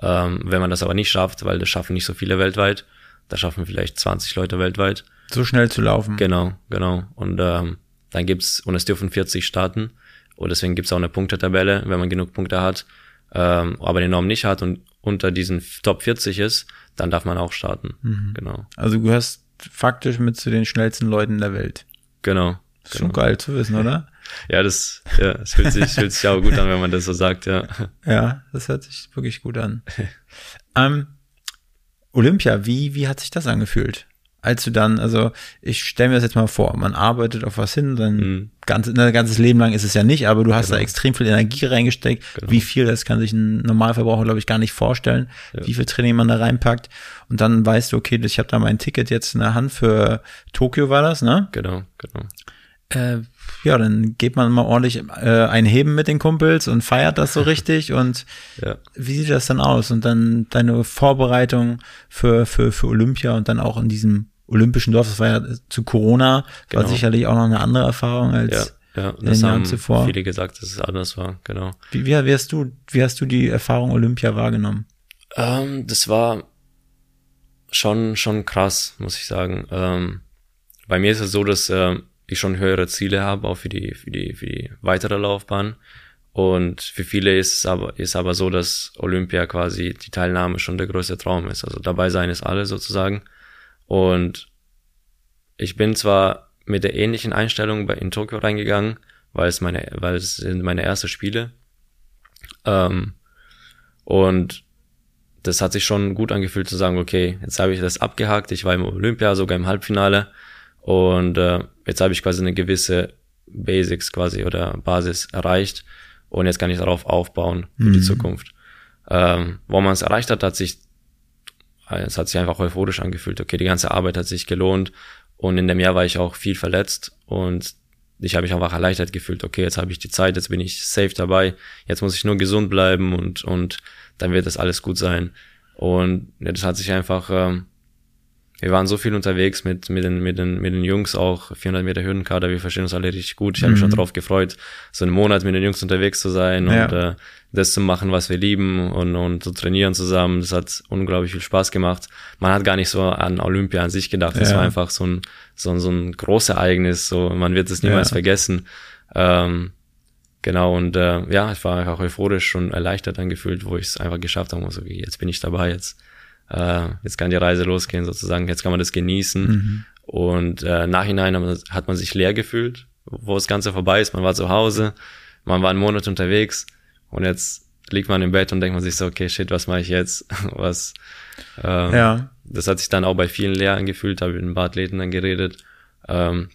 Ähm, wenn man das aber nicht schafft, weil das schaffen nicht so viele weltweit, da schaffen vielleicht 20 Leute weltweit. So schnell zu laufen. Genau, genau. Und ähm, dann gibt's, und es dürfen 40 starten. Und deswegen gibt's auch eine Punktetabelle, wenn man genug Punkte hat, ähm, aber die Norm nicht hat und unter diesen Top 40 ist, dann darf man auch starten. Genau. Also du gehörst faktisch mit zu den schnellsten Leuten der Welt. Genau. Ist schon geil zu wissen, oder? Ja, das, ja, es fühlt sich, fühlt sich auch gut an, wenn man das so sagt, ja. Ja, das hört sich wirklich gut an. ähm, Olympia, wie, wie hat sich das angefühlt? Als du dann, also ich stelle mir das jetzt mal vor, man arbeitet auf was hin, sein Mhm. ganzes, ne, ganzes Leben lang ist es ja nicht, aber du hast da Genau. extrem viel Energie reingesteckt. Genau. Wie viel, das kann sich ein Normalverbraucher, glaube ich, gar nicht vorstellen, wie viel Training man da reinpackt. Und dann weißt du, okay, ich habe da mein Ticket jetzt in der Hand für Tokio war das, ne? Genau, genau. Äh, ja, dann geht man mal ordentlich äh, einheben mit den Kumpels und feiert das so richtig. Und Ja. wie sieht das dann aus? Und dann deine Vorbereitung für, für, für Olympia und dann auch in diesem olympischen Dorf, das war ja zu Corona, war Genau. sicherlich auch noch eine andere Erfahrung Ja, als ja, in den das Jahren haben zuvor. viele gesagt, dass es anders war, genau. Wie, wie, wie hast du, wie hast du die Erfahrung Olympia wahrgenommen? Ähm, das war schon, schon krass, muss ich sagen. Ähm, bei mir ist es so, dass ähm, ich schon höhere Ziele habe, auch für die, für die, für die weitere Laufbahn. Und für viele ist es aber, ist aber so, dass Olympia quasi die Teilnahme schon der größte Traum ist. Also dabei sein ist alles sozusagen. Und ich bin zwar mit der ähnlichen Einstellung in Tokio reingegangen, weil es meine, weil es sind meine ersten Spiele. Ähm, und das hat sich schon gut angefühlt zu sagen, okay, jetzt habe ich das abgehakt, ich war im Olympia, sogar im Halbfinale und äh, jetzt habe ich quasi eine gewisse Basics quasi oder Basis erreicht und jetzt kann ich darauf aufbauen für mhm. die Zukunft. Ähm, wo man es erreicht hat, hat sich es hat sich einfach euphorisch angefühlt. Okay, die ganze Arbeit hat sich gelohnt und in dem Jahr war ich auch viel verletzt und ich habe mich einfach erleichtert gefühlt. Okay, jetzt habe ich die Zeit, jetzt bin ich safe dabei. Jetzt muss ich nur gesund bleiben und und dann wird das alles gut sein. Und ja, das hat sich einfach ähm, wir waren so viel unterwegs mit, mit, den, mit, den, mit den Jungs auch, 400 Meter Hürdenkader, wir verstehen uns alle richtig gut. Ich habe mich schon mhm. darauf gefreut, so einen Monat mit den Jungs unterwegs zu sein ja. und äh, das zu machen, was wir lieben und, und zu trainieren zusammen. Das hat unglaublich viel Spaß gemacht. Man hat gar nicht so an Olympia an sich gedacht. Das ja. war einfach so ein, so, ein, so ein großes Ereignis. So, man wird es niemals ja. vergessen. Ähm, genau, und äh, ja, ich war einfach euphorisch und erleichtert angefühlt, wo ich es einfach geschafft habe. So, wie, jetzt bin ich dabei, jetzt äh, jetzt kann die Reise losgehen sozusagen, jetzt kann man das genießen. Mhm. Und äh, nachhinein hat man sich leer gefühlt, wo das Ganze vorbei ist. Man war zu Hause, man war einen Monat unterwegs und jetzt liegt man im Bett und denkt man sich so, okay, shit, was mache ich jetzt? was? Ähm, ja. Das hat sich dann auch bei vielen leer angefühlt, habe mit ein paar Athleten dann geredet. Ähm,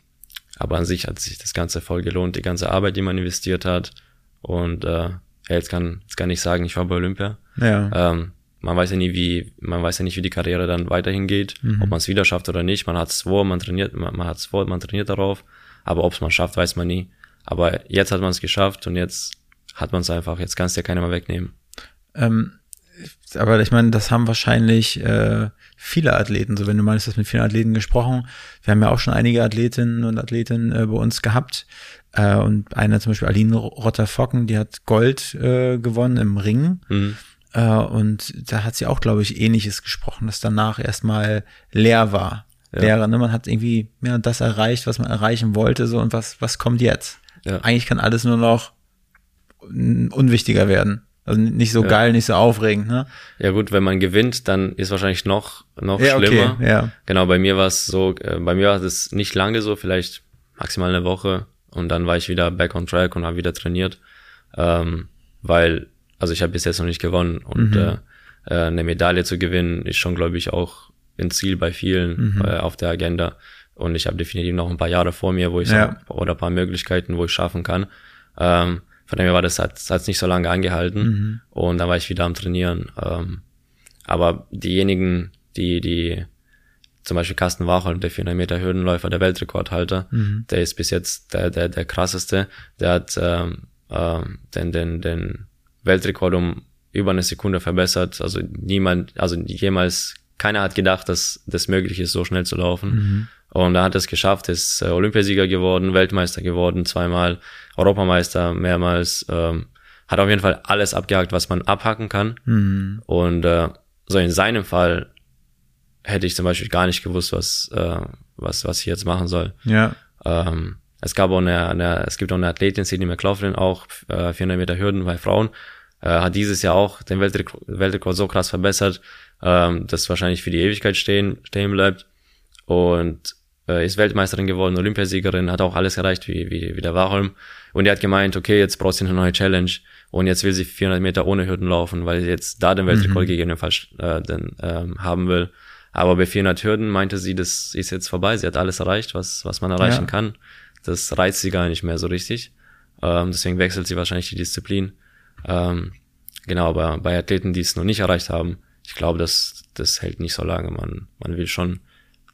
aber an sich hat sich das Ganze voll gelohnt, die ganze Arbeit, die man investiert hat. Und äh, ja, jetzt kann, jetzt kann ich sagen, ich war bei Olympia. Ja. Ähm, man weiß ja nie, wie, man weiß ja nicht, wie die Karriere dann weiterhin geht, mhm. ob man es wieder schafft oder nicht. Man hat es vor, man trainiert, man, man hat es vor, man trainiert darauf, aber ob es man schafft, weiß man nie. Aber jetzt hat man es geschafft und jetzt hat man es einfach, jetzt kannst du ja keiner mehr wegnehmen. Ähm, aber ich meine, das haben wahrscheinlich äh, viele Athleten, so wenn du meinst, du hast mit vielen Athleten gesprochen. Wir haben ja auch schon einige Athletinnen und Athletinnen äh, bei uns gehabt. Äh, und eine zum Beispiel Aline Rotter-Focken, die hat Gold äh, gewonnen im Ring. Mhm. Äh, und da hat sie auch, glaube ich, ähnliches gesprochen, dass danach erstmal leer war. Ja. Leere, ne? Man hat irgendwie ja, das erreicht, was man erreichen wollte, so und was, was kommt jetzt? Ja. Eigentlich kann alles nur noch unwichtiger werden. Also nicht so ja. geil, nicht so aufregend, ne? Ja gut, wenn man gewinnt, dann ist wahrscheinlich noch noch ja, schlimmer. Okay, ja. Genau, bei mir war es so, äh, bei mir war es nicht lange so, vielleicht maximal eine Woche und dann war ich wieder back on track und habe wieder trainiert, ähm, weil also ich habe bis jetzt noch nicht gewonnen und mhm. äh, äh, eine Medaille zu gewinnen ist schon, glaube ich, auch ein Ziel bei vielen mhm. äh, auf der Agenda. Und ich habe definitiv noch ein paar Jahre vor mir, wo ich ja. so, oder ein paar Möglichkeiten, wo ich schaffen kann. Ähm, von dem her war das hat es nicht so lange angehalten mhm. und dann war ich wieder am Trainieren. Ähm, aber diejenigen, die die zum Beispiel Carsten Wachel, der 400 Meter Hürdenläufer, der Weltrekordhalter, mhm. der ist bis jetzt der der der krasseste. Der hat ähm, ähm, den den den Weltrekord um über eine Sekunde verbessert. Also niemand, also jemals, keiner hat gedacht, dass das möglich ist, so schnell zu laufen. Mhm. Und er hat es geschafft, ist äh, Olympiasieger geworden, Weltmeister geworden, zweimal, Europameister mehrmals, ähm, hat auf jeden Fall alles abgehakt, was man abhacken kann. Mhm. Und äh, so in seinem Fall hätte ich zum Beispiel gar nicht gewusst, was, äh, was, was ich jetzt machen soll. Ja. Ähm, es gab auch eine, eine, es gibt auch eine Athletin, Sidney McLaughlin, auch äh, 400 Meter Hürden bei Frauen, äh, hat dieses Jahr auch den Weltrekord, Weltrekord so krass verbessert, ähm, dass wahrscheinlich für die Ewigkeit stehen, stehen bleibt und äh, ist Weltmeisterin geworden, Olympiasiegerin, hat auch alles erreicht wie, wie, wie der Warholm und die hat gemeint, okay, jetzt brauchst du eine neue Challenge und jetzt will sie 400 Meter ohne Hürden laufen, weil sie jetzt da den Weltrekord mhm. gegebenenfalls äh, den, ähm, haben will. Aber bei 400 Hürden meinte sie, das ist jetzt vorbei. Sie hat alles erreicht, was, was man erreichen ja. kann. Das reizt sie gar nicht mehr so richtig. Ähm, deswegen wechselt sie wahrscheinlich die Disziplin. Ähm, genau, aber bei Athleten, die es noch nicht erreicht haben, ich glaube, das, das hält nicht so lange. Man, man will schon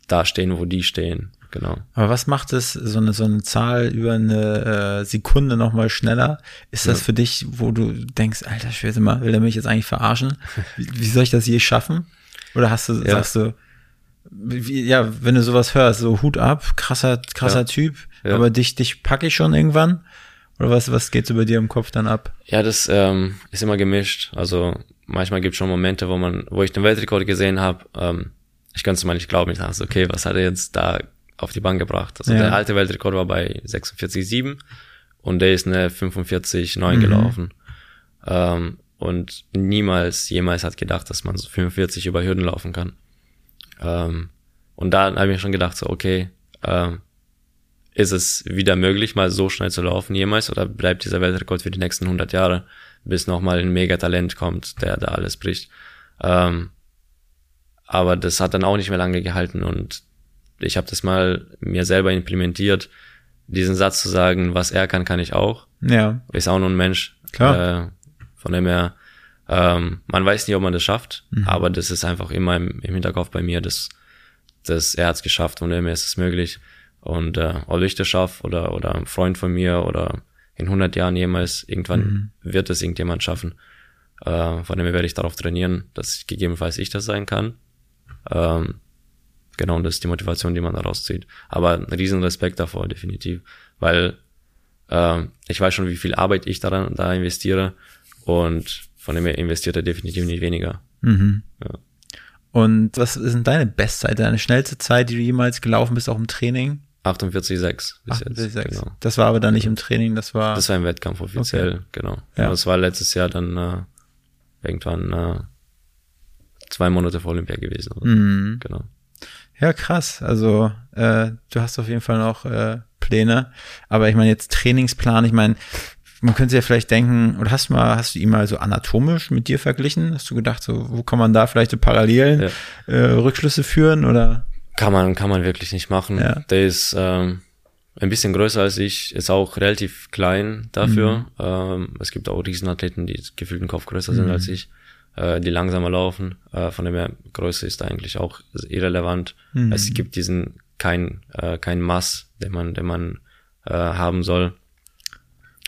da stehen, wo die stehen. Genau. Aber was macht es, so eine, so eine Zahl über eine äh, Sekunde nochmal schneller? Ist das ja. für dich, wo du denkst, alter Schwede mal, will er mich jetzt eigentlich verarschen? Wie, wie soll ich das je schaffen? Oder hast du, ja. sagst du, wie, ja, wenn du sowas hörst, so Hut ab, krasser, krasser ja. Typ, ja. aber dich, dich packe ich schon irgendwann? Oder was, was geht so bei dir im Kopf dann ab? Ja, das ähm, ist immer gemischt. Also manchmal gibt es schon Momente, wo man, wo ich den Weltrekord gesehen habe, ähm, ich kann es mal nicht glauben, ich dachte, okay, was hat er jetzt da auf die Bank gebracht? Also ja. der alte Weltrekord war bei 46,7 und der ist eine 45 9 gelaufen. Ähm, und niemals, jemals hat gedacht, dass man so 45 über Hürden laufen kann. Ähm, und da habe ich mir schon gedacht, so, okay, ähm, ist es wieder möglich, mal so schnell zu laufen jemals oder bleibt dieser Weltrekord für die nächsten 100 Jahre, bis nochmal ein Megatalent kommt, der da alles bricht. Ähm, aber das hat dann auch nicht mehr lange gehalten und ich habe das mal mir selber implementiert, diesen Satz zu sagen, was er kann, kann ich auch. Ja. Ist auch nur ein Mensch. Klar. Äh, von dem her, ähm, man weiß nicht, ob man das schafft, aber das ist einfach immer im, im Hinterkopf bei mir, dass, dass er hat es geschafft, dem her ist es möglich. Und äh, ob ich das schaffe oder, oder ein Freund von mir oder in 100 Jahren jemals, irgendwann wird es irgendjemand schaffen. Äh, von dem her werde ich darauf trainieren, dass gegebenenfalls ich das sein kann. Ähm, genau, und das ist die Motivation, die man daraus zieht. Aber ein riesen Respekt davor, definitiv. Weil ähm, ich weiß schon, wie viel Arbeit ich daran da investiere und von dem her investiert er definitiv nicht weniger. Und was ist denn deine Bestzeit, deine schnellste Zeit, die du jemals gelaufen bist, auch im Training? 48,6 bis 48,6. jetzt. Genau. Das war aber dann nicht im Training, das war. Das war im Wettkampf offiziell, genau. Ja. Ja. Das war letztes Jahr dann äh, irgendwann äh, zwei Monate vor Olympia gewesen. Mhm. Genau. Ja, krass. Also äh, du hast auf jeden Fall noch äh, Pläne. Aber ich meine jetzt Trainingsplan, ich meine, man könnte ja vielleicht denken, oder hast du mal, hast du ihn mal so anatomisch mit dir verglichen? Hast du gedacht, so, wo kann man da vielleicht so Parallelen, Ja. äh, Rückschlüsse führen? Oder? Kann man, kann man wirklich nicht machen. Ja. Der ist ähm, ein bisschen größer als ich, ist auch relativ klein dafür. Mhm. Ähm, es gibt auch Riesenathleten, die gefühlt einen Kopf größer sind als ich, äh, die langsamer laufen. Äh, von dem her, Größe ist eigentlich auch irrelevant. Mhm. Es gibt diesen kein, äh, kein Mass, den man, den man äh, haben soll.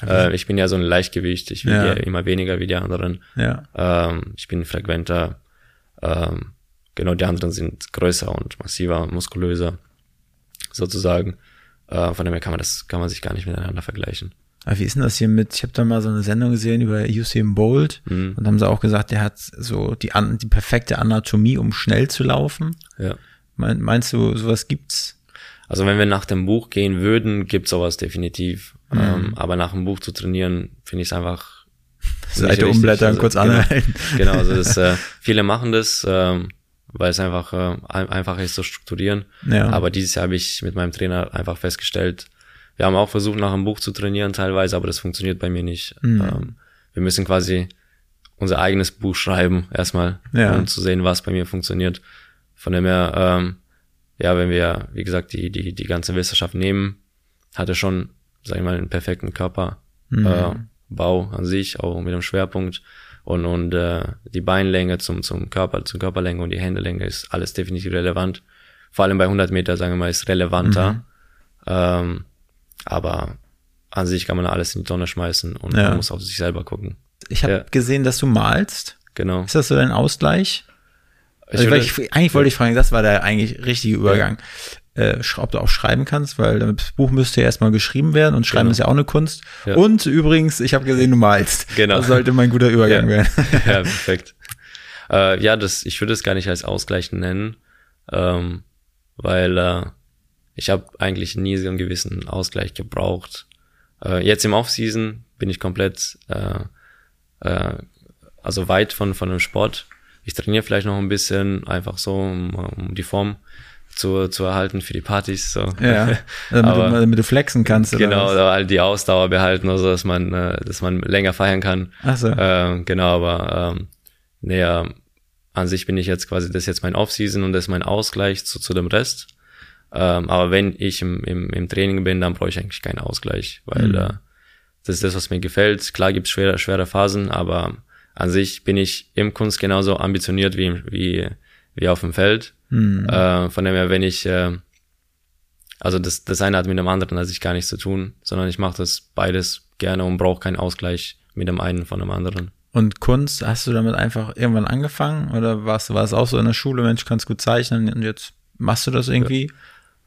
Äh, ich bin ja so ein Leichtgewicht, ich wiege Ja. immer weniger wie die anderen. Ja. Ähm, ich bin frequenter. Ähm, genau, die anderen sind größer und massiver, muskulöser, sozusagen. Äh, von dem her kann man das, kann man sich gar nicht miteinander vergleichen. Aber wie ist denn das hier mit, ich habe da mal so eine Sendung gesehen über Usain Bolt Mhm. und haben sie auch gesagt, der hat so die, an, die perfekte Anatomie, um schnell zu laufen. Ja. Mein, meinst du, sowas gibt's? Also wenn wir nach dem Buch gehen würden, gibt sowas definitiv. Ähm, aber nach dem Buch zu trainieren, finde ich es einfach Seite umblättern, Also, kurz genau. anhalten. Genau, also das, äh, viele machen das, ähm, weil es einfach äh, ein- einfach ist zu strukturieren. Ja. Aber dieses Jahr habe ich mit meinem Trainer einfach festgestellt, wir haben auch versucht, nach einem Buch zu trainieren teilweise, aber das funktioniert bei mir nicht. Mhm. Ähm, wir müssen quasi unser eigenes Buch schreiben erstmal, Ja. um zu sehen, was bei mir funktioniert. Von dem her, ähm, ja, wenn wir, wie gesagt, die, die, die ganze Wissenschaft nehmen, hat er schon, sag ich mal, einen perfekten Körper, äh, Bau an sich, auch mit einem Schwerpunkt. Und, und äh, die Beinlänge zum, zum Körper, zur Körperlänge und die Händelänge ist alles definitiv relevant. Vor allem bei 100 Meter, sagen wir mal, ist relevanter. Ähm, aber an sich kann man alles in die Tonne schmeißen und Ja. man muss auf sich selber gucken. Ich habe Ja. gesehen, dass du malst. Genau. Ist das so dein Ausgleich? Ich Also, würde- ich, eigentlich wollte ich fragen, das war der eigentlich richtige Übergang. Äh, ob du auch schreiben kannst, weil das Buch müsste ja erstmal geschrieben werden und schreiben Genau. ist ja auch eine Kunst. Ja. Und übrigens, ich habe gesehen, du malst. Genau. Das sollte mein guter Übergang Ja. werden. ja, perfekt. Äh, ja, das, ich würde es gar nicht als Ausgleich nennen, ähm, weil äh, ich habe eigentlich nie so einen gewissen Ausgleich gebraucht. Äh, jetzt im Offseason bin ich komplett äh, äh, also weit von von dem Sport. Ich trainiere vielleicht noch ein bisschen, einfach so, um, um die Form zu, zu erhalten für die Partys. So. Ja, damit, Aber- du, damit du flexen kannst. oder Genau, oder halt die Ausdauer behalten, also dass man, äh, dass man länger feiern kann. Ach so. Ähm, genau, aber ähm, nee, ähm, an sich bin ich jetzt quasi, das ist jetzt mein Off-Season und das ist mein Ausgleich zu, zu dem Rest. Ähm, aber wenn ich im, im, im Training bin, dann brauche ich eigentlich keinen Ausgleich, weil äh, das ist das, was mir gefällt. Klar gibt's schwere, schwere Phasen, aber an sich bin ich im Kunst genauso ambitioniert wie, wie, wie auf dem Feld. Äh, von dem her, wenn ich, äh, also das, das eine hat mit dem anderen an sich gar nichts zu tun, sondern ich mache das beides gerne und brauche keinen Ausgleich mit dem einen von dem anderen. Und Kunst, hast du damit einfach irgendwann angefangen? Oder warst, war es auch so in der Schule, Mensch, kannst gut zeichnen und jetzt machst du das irgendwie?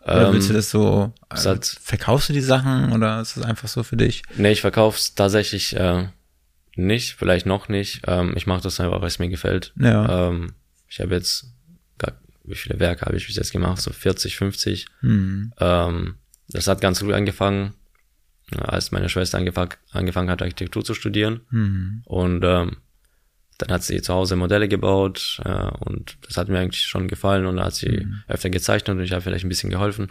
Oder Ähm, willst du das so, äh, hat- verkaufst du die Sachen oder ist es einfach so für dich? Nee, ich verkauf's tatsächlich äh, nicht, vielleicht noch nicht. Ähm, ich mache das einfach, weil es mir gefällt. Ja. Ähm, ich habe jetzt, wie viele Werke habe ich bis jetzt gemacht? So 40, 50. Hm. Ähm, das hat ganz gut angefangen. als meine Schwester angefang, angefangen hat, Architektur zu studieren. Mhm. Und ähm, dann hat sie zu Hause Modelle gebaut äh, und das hat mir eigentlich schon gefallen und da hat sie Mhm. öfter gezeichnet und ich habe vielleicht ein bisschen geholfen.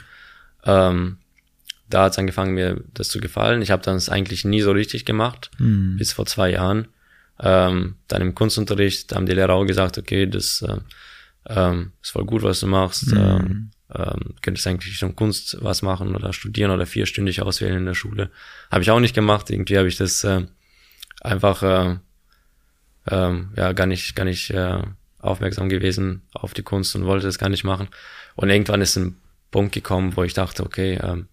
Ähm, da hat es angefangen, mir das zu gefallen. Ich habe dann es eigentlich nie so richtig gemacht, Mhm. bis vor zwei Jahren. Ähm, dann im Kunstunterricht haben die Lehrer auch gesagt, okay, das äh, ähm, ist voll gut, was du machst. Ähm, ähm, könntest eigentlich Richtung Kunst was machen oder studieren oder vierstündig auswählen in der Schule. Habe ich auch nicht gemacht. Irgendwie habe ich das äh, einfach äh, ähm, ja gar nicht gar nicht äh, aufmerksam gewesen auf die Kunst und wollte das gar nicht machen. Und irgendwann ist ein Punkt gekommen, wo ich dachte, okay, ähm,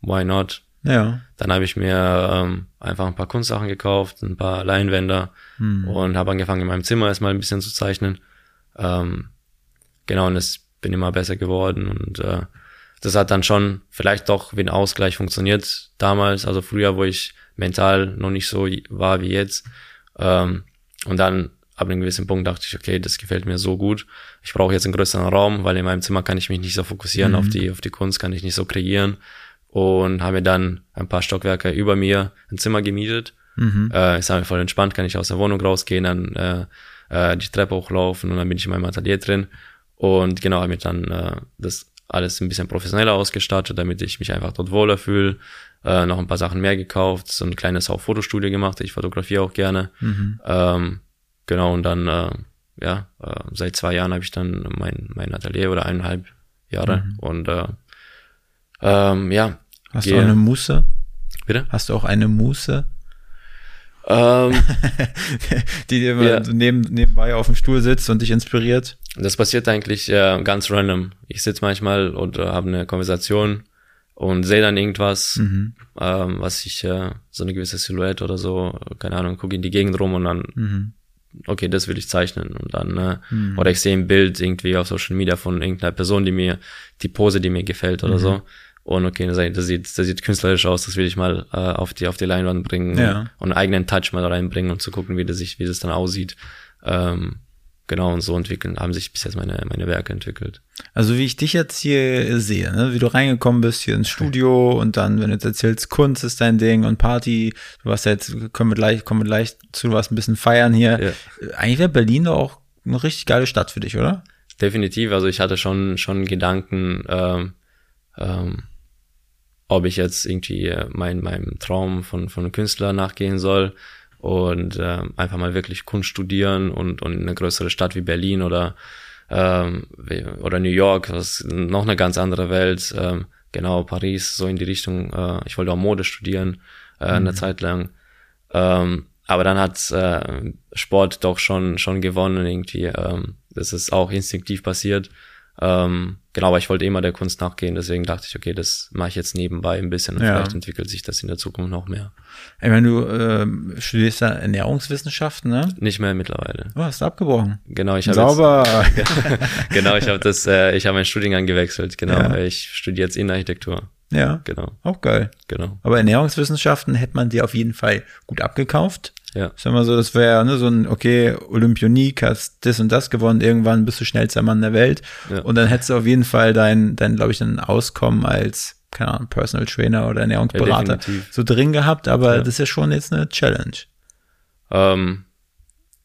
why not? Ja. Dann habe ich mir ähm, einfach ein paar Kunstsachen gekauft, ein paar Leinwände und habe angefangen in meinem Zimmer erstmal ein bisschen zu zeichnen. Ähm, genau, und es bin immer besser geworden und äh, das hat dann schon vielleicht doch wie ein Ausgleich funktioniert damals, also früher, wo ich mental noch nicht so war wie jetzt. Ähm, und dann ab einem gewissen Punkt dachte ich, okay, das gefällt mir so gut. Ich brauche jetzt einen größeren Raum, weil in meinem Zimmer kann ich mich nicht so fokussieren auf die auf die Kunst, kann ich nicht so kreieren und habe mir dann ein paar Stockwerke über mir ein Zimmer gemietet. Äh, ich sage mir voll entspannt, kann ich aus der Wohnung rausgehen, dann äh, äh, die Treppe hochlaufen und dann bin ich in meinem Atelier drin und genau habe mir dann äh, das alles ein bisschen professioneller ausgestattet, damit ich mich einfach dort wohler fühle. Äh, noch ein paar Sachen mehr gekauft, so ein kleines auch Fotostudio gemacht. Ich fotografiere auch gerne. Ähm, genau und dann äh, ja äh, seit zwei Jahren habe ich dann mein mein Atelier oder eineinhalb Jahre und äh, ähm, ja Hast gehe- du auch eine Muße? bitte Hast du auch eine Muße, ähm, die dir immer Ja. neben, nebenbei auf dem Stuhl sitzt und dich inspiriert? Das passiert eigentlich äh, ganz random. Ich sitze manchmal und äh, habe eine Konversation und sehe dann irgendwas, ähm, was ich, äh, so eine gewisse Silhouette oder so, keine Ahnung, gucke in die Gegend rum und dann, okay, das will ich zeichnen. Und dann, äh, oder ich sehe ein Bild irgendwie auf Social Media von irgendeiner Person, die mir, die Pose, die mir gefällt oder so. Und okay, das, sieht, das sieht künstlerisch aus, das will ich mal äh, auf die auf die Leinwand bringen Ja. und, und einen eigenen Touch mal reinbringen und zu gucken, wie das sich, wie das dann aussieht. Ähm, genau, und so entwickeln, haben sich bis jetzt meine, meine Werke entwickelt. Also wie ich dich jetzt hier sehe, ne? wie du reingekommen bist hier ins Studio und dann, wenn du jetzt erzählst, Kunst ist dein Ding und Party, du warst ja jetzt, kommen wir gleich, kommen wir gleich zu, warst ein bisschen feiern hier. Ja. Eigentlich wäre Berlin doch auch eine richtig geile Stadt für dich, oder? Definitiv, also ich hatte schon, schon Gedanken, ähm, ähm, ob ich jetzt irgendwie äh, mein, meinem Traum von, von einem Künstler nachgehen soll und ähm, einfach mal wirklich Kunst studieren und, und in eine größere Stadt wie Berlin oder, ähm, oder New York, das ist noch eine ganz andere Welt, ähm, genau, Paris, so in die Richtung, äh, ich wollte auch Mode studieren, äh, eine Zeit lang. Ähm, aber dann hat äh, Sport doch schon schon gewonnen irgendwie. Ähm, das ist auch instinktiv passiert. Ähm, genau, aber ich wollte immer der Kunst nachgehen, deswegen dachte ich, okay, das mache ich jetzt nebenbei ein bisschen und Ja. vielleicht entwickelt sich das in der Zukunft noch mehr. Ich meine, du ähm, studierst ja Ernährungswissenschaften, ne? Nicht mehr mittlerweile. Du hast abgebrochen. Genau, ich habe Sauber. Jetzt, genau, ich habe das, äh, ich habe meinen Studiengang gewechselt. Genau, Ja. ich studiere jetzt Innenarchitektur. ja, Genau, auch geil. genau. Aber Ernährungswissenschaften hätte man dir auf jeden Fall gut abgekauft. Ja, Sag mal so, das wäre ne, so ein, okay, Olympionik, hast das und das gewonnen, irgendwann bist du schnellster Mann der Welt. Ja. Und dann hättest du auf jeden Fall dein, dein glaube ich, ein Auskommen als, keine Ahnung, Personal Trainer oder Ernährungsberater Ja, so drin gehabt, aber das ist ja schon jetzt eine Challenge. Ähm,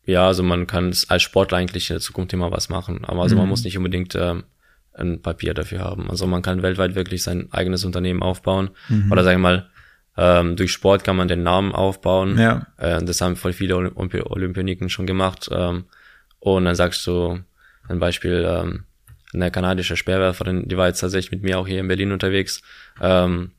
ja, also man kann es als Sportler eigentlich in der Zukunft immer was machen, aber also man muss nicht unbedingt ähm, ein Papier dafür haben. Also man kann weltweit wirklich sein eigenes Unternehmen aufbauen oder sagen wir mal, ähm, durch Sport kann man den Namen aufbauen. Ja. Äh, das haben voll viele Olympi Olympioniken schon gemacht. Ähm, und dann sagst du ein Beispiel, ähm, eine kanadische Speerwerferin, die war jetzt tatsächlich mit mir auch hier in Berlin unterwegs. Ähm,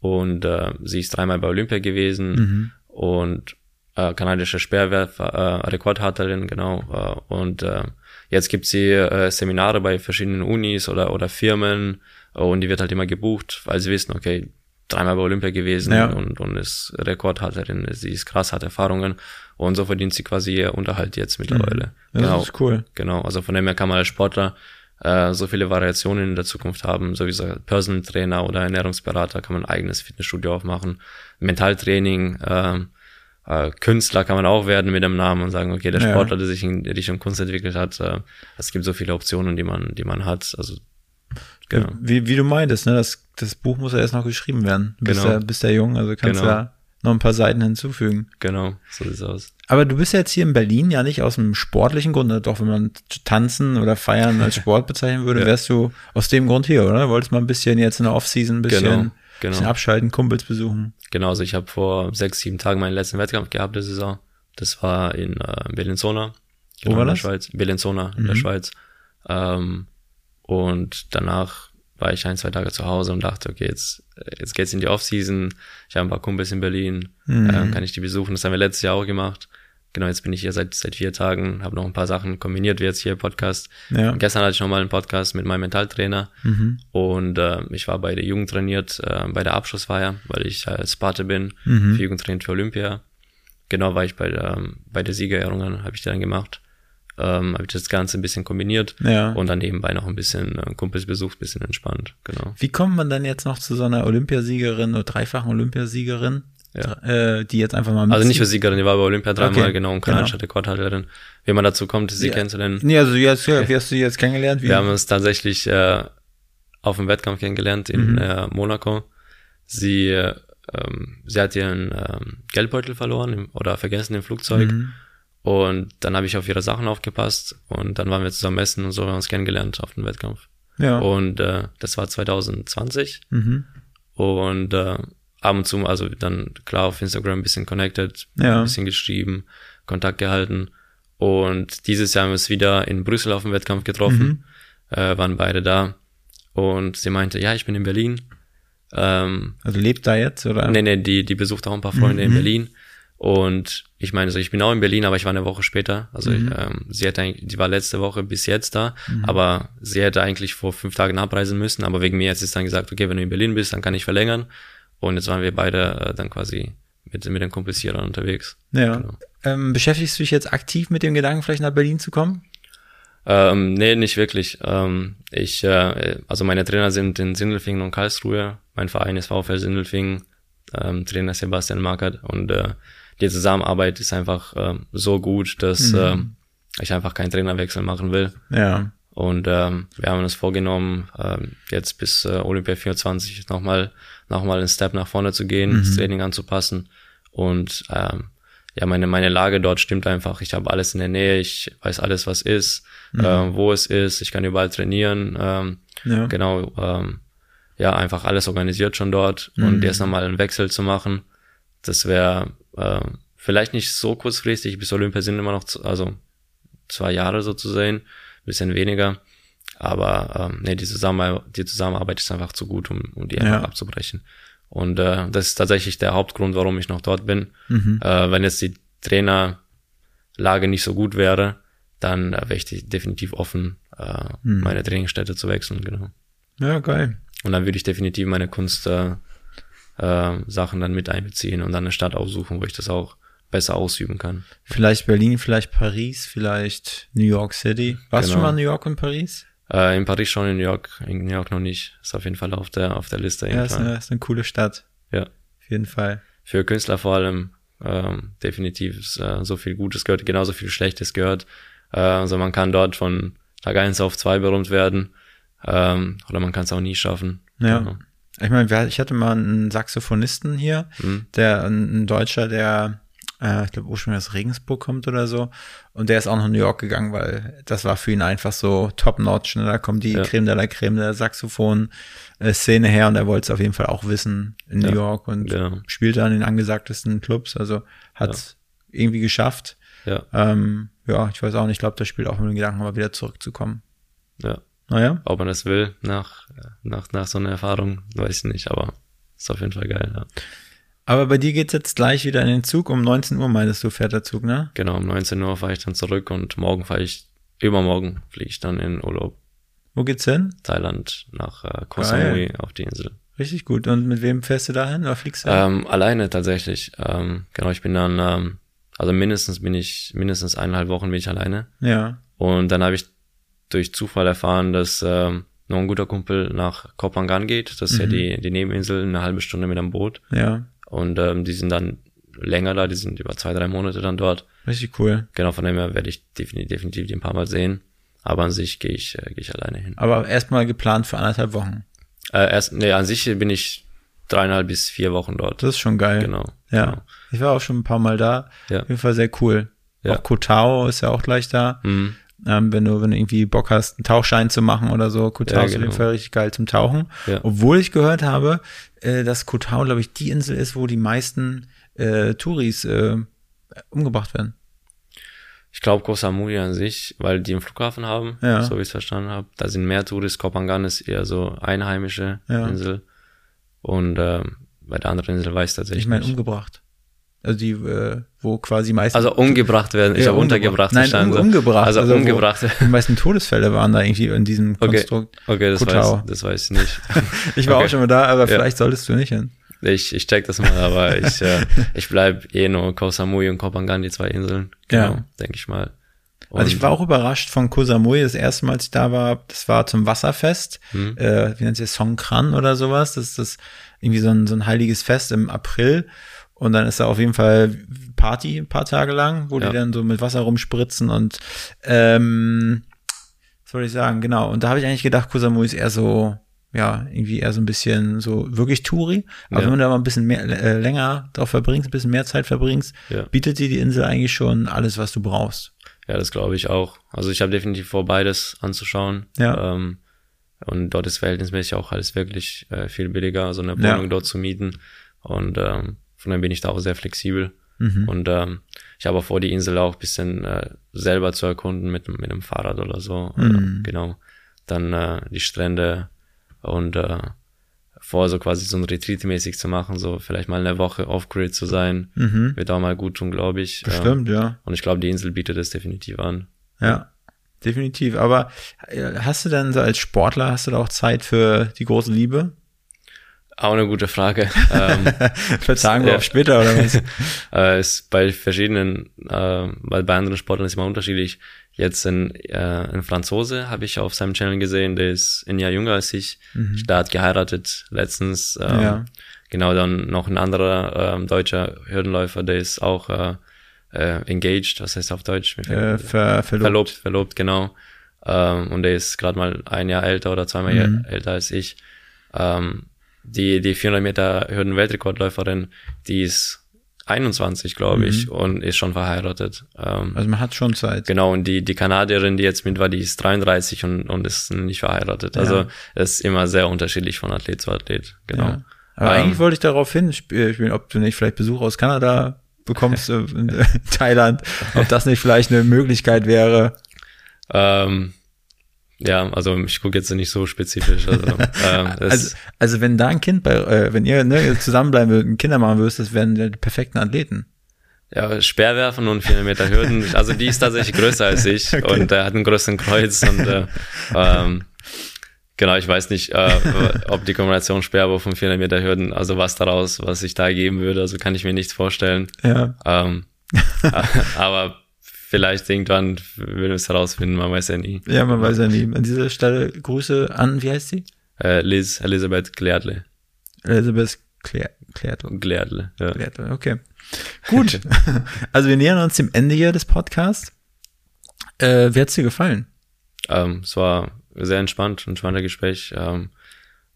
und äh, sie ist dreimal bei Olympia gewesen und äh, kanadische Speerwerfer, äh, Rekordhalterin, genau. Äh, und äh, jetzt gibt sie äh, Seminare bei verschiedenen Unis oder, oder Firmen äh, und die wird halt immer gebucht, weil sie wissen, okay, dreimal bei Olympia gewesen Ja. und, und ist Rekordhalterin, sie ist krass, hat Erfahrungen und so verdient sie quasi ihr Unterhalt jetzt mittlerweile. Das genau. ist cool. Genau, also von dem her kann man als Sportler äh, so viele Variationen in der Zukunft haben, sowieso Personal Trainer oder Ernährungsberater kann man ein eigenes Fitnessstudio aufmachen, Mentaltraining, ähm, äh, Künstler kann man auch werden mit dem Namen und sagen, okay, der Ja. Sportler, der sich in Richtung Kunst entwickelt hat, äh, es gibt so viele Optionen, die man, die man hat, also Genau. Wie, wie du meintest, ne? Das, das Buch muss ja erst noch geschrieben werden. Bist, Genau. ja, bist ja jung, also kannst Genau. ja noch ein paar Seiten hinzufügen. Genau, so sieht's aus. Aber du bist ja jetzt hier in Berlin ja nicht aus einem sportlichen Grund, doch wenn man Tanzen oder Feiern als Sport bezeichnen würde, Ja. wärst du aus dem Grund hier, oder? Wolltest mal ein bisschen jetzt in der Offseason ein bisschen, Genau, bisschen genau. abschalten, Kumpels besuchen. Genau, also ich habe vor sechs, sieben Tagen meinen letzten Wettkampf gehabt der Saison. Das war in äh, Bellinzona. Wo war in der das? Schweiz. Bellinzona in der Mhm. Schweiz. Ähm, und danach war ich ein, zwei Tage zu Hause und dachte, okay, jetzt, jetzt geht's in die Offseason. Ich habe ein paar Kumpels in Berlin, Mhm. ähm, kann ich die besuchen. Das haben wir letztes Jahr auch gemacht. Genau, jetzt bin ich hier seit, seit vier Tagen, habe noch ein paar Sachen kombiniert, wie jetzt hier Podcast. Ja. Gestern hatte ich noch mal einen Podcast mit meinem Mentaltrainer Mhm. und äh, ich war bei der Jugend trainiert, äh, bei der Abschlussfeier, weil ich äh, Sparte bin, Mhm. für Jugend trainiert für Olympia. Genau, war ich bei der, bei der Siegerehrung, habe ich dann gemacht. Ähm, habe ich das Ganze ein bisschen kombiniert Ja. und dann nebenbei noch ein bisschen äh, Kumpels besucht, bisschen entspannt, genau. Wie kommt man dann jetzt noch zu so einer Olympiasiegerin oder dreifachen Olympiasiegerin, Ja. äh, die jetzt einfach mal Also nicht mitzieht? für Siegerin, die war bei Olympia dreimal, Okay, genau, und genau. kanadische Rekordhalterin. Wie man dazu kommt, sie Ja. kennenzulernen. Nee, also jetzt, ja, wie hast du die jetzt kennengelernt? Wie? Wir haben uns tatsächlich äh, auf dem Wettkampf kennengelernt in Mhm. äh, Monaco. Sie, äh, ähm, sie hat ihren ähm, Geldbeutel verloren im, oder vergessen im Flugzeug. Mhm. Und dann habe ich auf ihre Sachen aufgepasst und dann waren wir zusammen essen und so haben wir uns kennengelernt auf dem Wettkampf. Ja. Und äh, das war 2020 Mhm. und äh, ab und zu, also dann klar auf Instagram ein bisschen connected, Ja. ein bisschen geschrieben, Kontakt gehalten. Und dieses Jahr haben wir uns wieder in Brüssel auf dem Wettkampf getroffen, Mhm. äh, waren beide da. Und sie meinte, ja, ich bin in Berlin. Ähm, Also lebt da jetzt, oder? nee, nee, die, die besucht auch ein paar Freunde Mhm. in Berlin. Und ich meine so, ich bin auch in Berlin, aber ich war eine Woche später. Also Mhm. ich, ähm, sie hätte eigentlich, die war letzte Woche bis jetzt da, aber sie hätte eigentlich vor fünf Tagen abreisen müssen. Aber wegen mir hat sie dann gesagt, okay, wenn du in Berlin bist, dann kann ich verlängern. Und jetzt waren wir beide äh, dann quasi mit, mit den Kumpels hier dann unterwegs. Ja. Genau. Ähm, beschäftigst du dich jetzt aktiv mit dem Gedanken, vielleicht nach Berlin zu kommen? Ähm, nee, nicht wirklich. Ähm, ich, äh, also meine Trainer sind in Sindelfingen und Karlsruhe. Mein Verein ist VfL Sindelfingen. Ähm, Trainer Sebastian Markert und äh, die Zusammenarbeit ist einfach ähm, so gut, dass Mhm. ähm, ich einfach keinen Trainerwechsel machen will. Ja. Und ähm, wir haben uns vorgenommen, ähm, jetzt bis äh, Olympia 24 nochmal noch mal einen Step nach vorne zu gehen, das Training anzupassen. Und ähm, ja, meine, meine Lage dort stimmt einfach. Ich habe alles in der Nähe, ich weiß alles, was ist, äh, wo es ist, ich kann überall trainieren. Ähm, Ja. Genau, ähm, ja, einfach alles organisiert schon dort. Und jetzt nochmal einen Wechsel zu machen, das wäre äh, vielleicht nicht so kurzfristig, bis Olympia sind immer noch, zu, also zwei Jahre so zu sehen, bisschen weniger. Aber ähm, nee, die, Zusammenarbeit, die Zusammenarbeit ist einfach zu gut, um, um die einfach Ja. abzubrechen. Und äh, das ist tatsächlich der Hauptgrund, warum ich noch dort bin. Mhm. Äh, wenn jetzt die Trainerlage nicht so gut wäre, dann äh, wäre ich de- definitiv offen, äh, Mhm. meine Trainingsstätte zu wechseln, genau. Ja, geil. Und dann würde ich definitiv meine Kunst äh, äh, Sachen dann mit einbeziehen und dann eine Stadt aussuchen, wo ich das auch besser ausüben kann. Vielleicht Berlin, vielleicht Paris, vielleicht New York City. Warst du Genau. schon mal in New York und Paris? Äh, in Paris schon, in New York, in New York noch nicht. Ist auf jeden Fall auf der auf der Liste. Ja, ist eine, ist eine coole Stadt. ja. Auf jeden Fall. Für Künstler vor allem ähm, definitiv ist, äh, so viel Gutes gehört, genauso viel Schlechtes gehört. Äh, also man kann dort von Tag eins auf zwei berühmt werden ähm, oder man kann es auch nie schaffen. Ja. Genau. Ich meine, ich hatte mal einen Saxophonisten hier, Mhm. der ein, Deutscher, der äh, ich glaube ursprünglich aus Regensburg kommt oder so, und der ist auch nach New York gegangen, weil das war für ihn einfach so top-notch. Ne? Da kommt die Ja. Creme de la Creme der Saxophon-Szene her und er wollte es auf jeden Fall auch wissen in New Ja. York und Genau. spielt da in den angesagtesten Clubs, also hat irgendwie geschafft. Ja, Ähm, ja, ich weiß auch nicht, ich glaube, der spielt auch mit dem Gedanken, mal wieder zurückzukommen. ja. Naja, Ob man das will nach, nach, nach so einer Erfahrung, weiß ich nicht, aber ist auf jeden Fall geil, ja. aber bei dir geht's jetzt gleich wieder in den Zug. Um 19 Uhr meintest du, fährt der Zug, ne? Genau, um 19 Uhr fahre ich dann zurück und morgen fahre ich, übermorgen fliege ich dann in Urlaub, Wo geht's hin? Thailand, nach äh, Koh Samui auf die Insel. Richtig gut. Und mit wem fährst du dahin oder fliegst du? Ähm, alleine tatsächlich. Ähm, genau, ich bin dann, ähm, also mindestens bin ich, mindestens eineinhalb Wochen bin ich alleine. ja. Und dann habe ich durch Zufall erfahren, dass ähm, noch ein guter Kumpel nach Koh Phangan geht. Das ist ja die, die Nebeninsel, eine halbe Stunde mit einem Boot. Ja. Und ähm, die sind dann länger da, die sind über zwei, drei Monate dann dort. Richtig cool. Genau, von dem her werde ich definitiv, definitiv die ein paar Mal sehen. aber an sich gehe ich, äh, gehe ich alleine hin. Aber erstmal geplant für anderthalb Wochen. Äh, erst, nee, an sich bin ich dreieinhalb bis vier Wochen dort. Das ist schon geil. Genau. Ja. Genau. Ich war auch schon ein paar Mal da. Ja. Auf jeden Fall sehr cool. Ja. Auch Kotao ist ja auch gleich da. Mhm. Ähm, wenn du, wenn du irgendwie Bock hast, einen Tauchschein zu machen oder so, Kotao Ja, ist auf jeden genau. Fall richtig geil zum Tauchen. Ja. Obwohl ich gehört habe, äh, dass Kotao, glaube ich, die Insel ist, wo die meisten äh, Touris äh, umgebracht werden. Ich glaube Koh Samui an sich, weil die einen Flughafen haben, Ja. so wie ich es verstanden habe. Da sind mehr Touristen. Kopangan ist eher so einheimische Ja. Insel. Und ähm, bei der anderen Insel weiß ich tatsächlich Ich meine umgebracht. Also die, äh, wo quasi meisten Also umgebracht werden. Ich Ja, habe untergebracht Nein, um, umgebracht. Also, wo umgebracht. Die meisten Todesfälle waren da irgendwie in diesem Okay, Konstrukt. okay das, Kotau. weiß, das weiß ich nicht. Ich war Okay. auch schon mal da, aber Ja. vielleicht solltest du nicht hin. Ich, ich check das mal, aber ich, äh, ich bleib eh nur Koh Samui und Kopangan, die zwei Inseln. Genau, Ja. denke ich mal. Also ich Und- war auch überrascht von Koh Samui. Das erste Mal, als ich da war, das war zum Wasserfest. Hm. Äh, wie nennt sich das? Songkran oder sowas. Das ist das irgendwie so ein, so ein heiliges Fest im April. Und dann ist da auf jeden Fall Party ein paar Tage lang, wo Ja. die dann so mit Wasser rumspritzen und ähm, was soll ich sagen, genau. Und da habe ich eigentlich gedacht, Koh Samui ist eher so, ja, irgendwie eher so ein bisschen so wirklich Touri. Aber Ja. wenn du da mal ein bisschen mehr, äh, länger drauf verbringst, ein bisschen mehr Zeit verbringst, Ja. bietet dir die Insel eigentlich schon alles, was du brauchst. Ja, das glaube ich auch. Also ich habe definitiv vor, beides anzuschauen. Ja. Ähm, und dort ist verhältnismäßig auch alles wirklich äh, viel billiger, so eine Ja. Wohnung dort zu mieten. Und ähm, von daher bin ich da auch sehr flexibel. Mhm. Und ähm, ich habe auch vor, die Insel auch ein bisschen äh, selber zu erkunden mit, mit einem Fahrrad oder so. Mhm. Äh, genau. Dann äh, die Strände und äh, vor, so quasi so ein Retreat mäßig zu machen, so vielleicht mal eine Woche off-grid zu sein. Mhm. Wird auch mal gut tun, glaube ich. Bestimmt, ja. Und ich glaube, die Insel bietet es definitiv an. Ja, definitiv. Aber äh, hast du denn so als Sportler, hast du da auch Zeit für die große Liebe? Auch eine gute Frage. ähm, Vertagen wir Ja. auf später oder was? äh, ist bei verschiedenen, äh, weil bei anderen Sportlern ist immer unterschiedlich. Jetzt ein, äh, ein Franzose habe ich auf seinem Channel gesehen, der ist ein Jahr jünger als ich. Der hat geheiratet letztens. Ähm, Mhm. Ja. Genau, dann noch ein anderer ähm, deutscher Hürdenläufer, der ist auch äh, äh, engaged, was heißt auf Deutsch? Äh, ver, verlobt. verlobt, verlobt, genau. Ähm, und der ist gerade mal ein Jahr älter oder zweimal Mhm. älter als ich. Ähm, die, die 400 Meter Hürden-Weltrekordläuferin, die ist 21, glaube ich, und ist schon verheiratet. Ähm, Mhm. Also man hat schon Zeit. genau, und die, die Kanadierin, die jetzt mit war, die ist 33 und, und ist nicht verheiratet. Also es ist immer sehr unterschiedlich von Athlet zu Athlet. Genau. Ja. Aber Ähm, eigentlich wollte ich darauf hin, sp- spielen, ob du nicht vielleicht Besuch aus Kanada bekommst äh, in äh, Thailand, ob das nicht vielleicht eine Möglichkeit wäre. Ähm, ja, also ich gucke jetzt nicht so spezifisch. Also, ähm, Also, also wenn da ein Kind bei, äh, wenn ihr ne, zusammenbleiben würdet, Kinder machen würdest, das wären die perfekten Athleten. Ja, Speerwerfen und 400 Meter Hürden. Also die ist tatsächlich größer als ich und er hat einen größeren Kreuz und äh, ähm, genau, ich weiß nicht, äh, ob die Kombination Speerwurf und 400 Meter Hürden, also was daraus, was sich da geben würde, also kann ich mir nichts vorstellen. Ja. Ähm, aber vielleicht irgendwann würden wir es herausfinden, man weiß ja nie. Ja, man weiß ja nie. An dieser Stelle Grüße an, wie heißt sie? Äh, Liz, Elisabeth Gleadle. Elizabeth Claire, Claire, Gleadle, ja. Claire, okay. Gut. Also wir nähern uns dem Ende hier des Podcasts. Äh, wie hat's dir gefallen? Ähm, es war sehr entspannt, ein entspannter Gespräch. Ähm,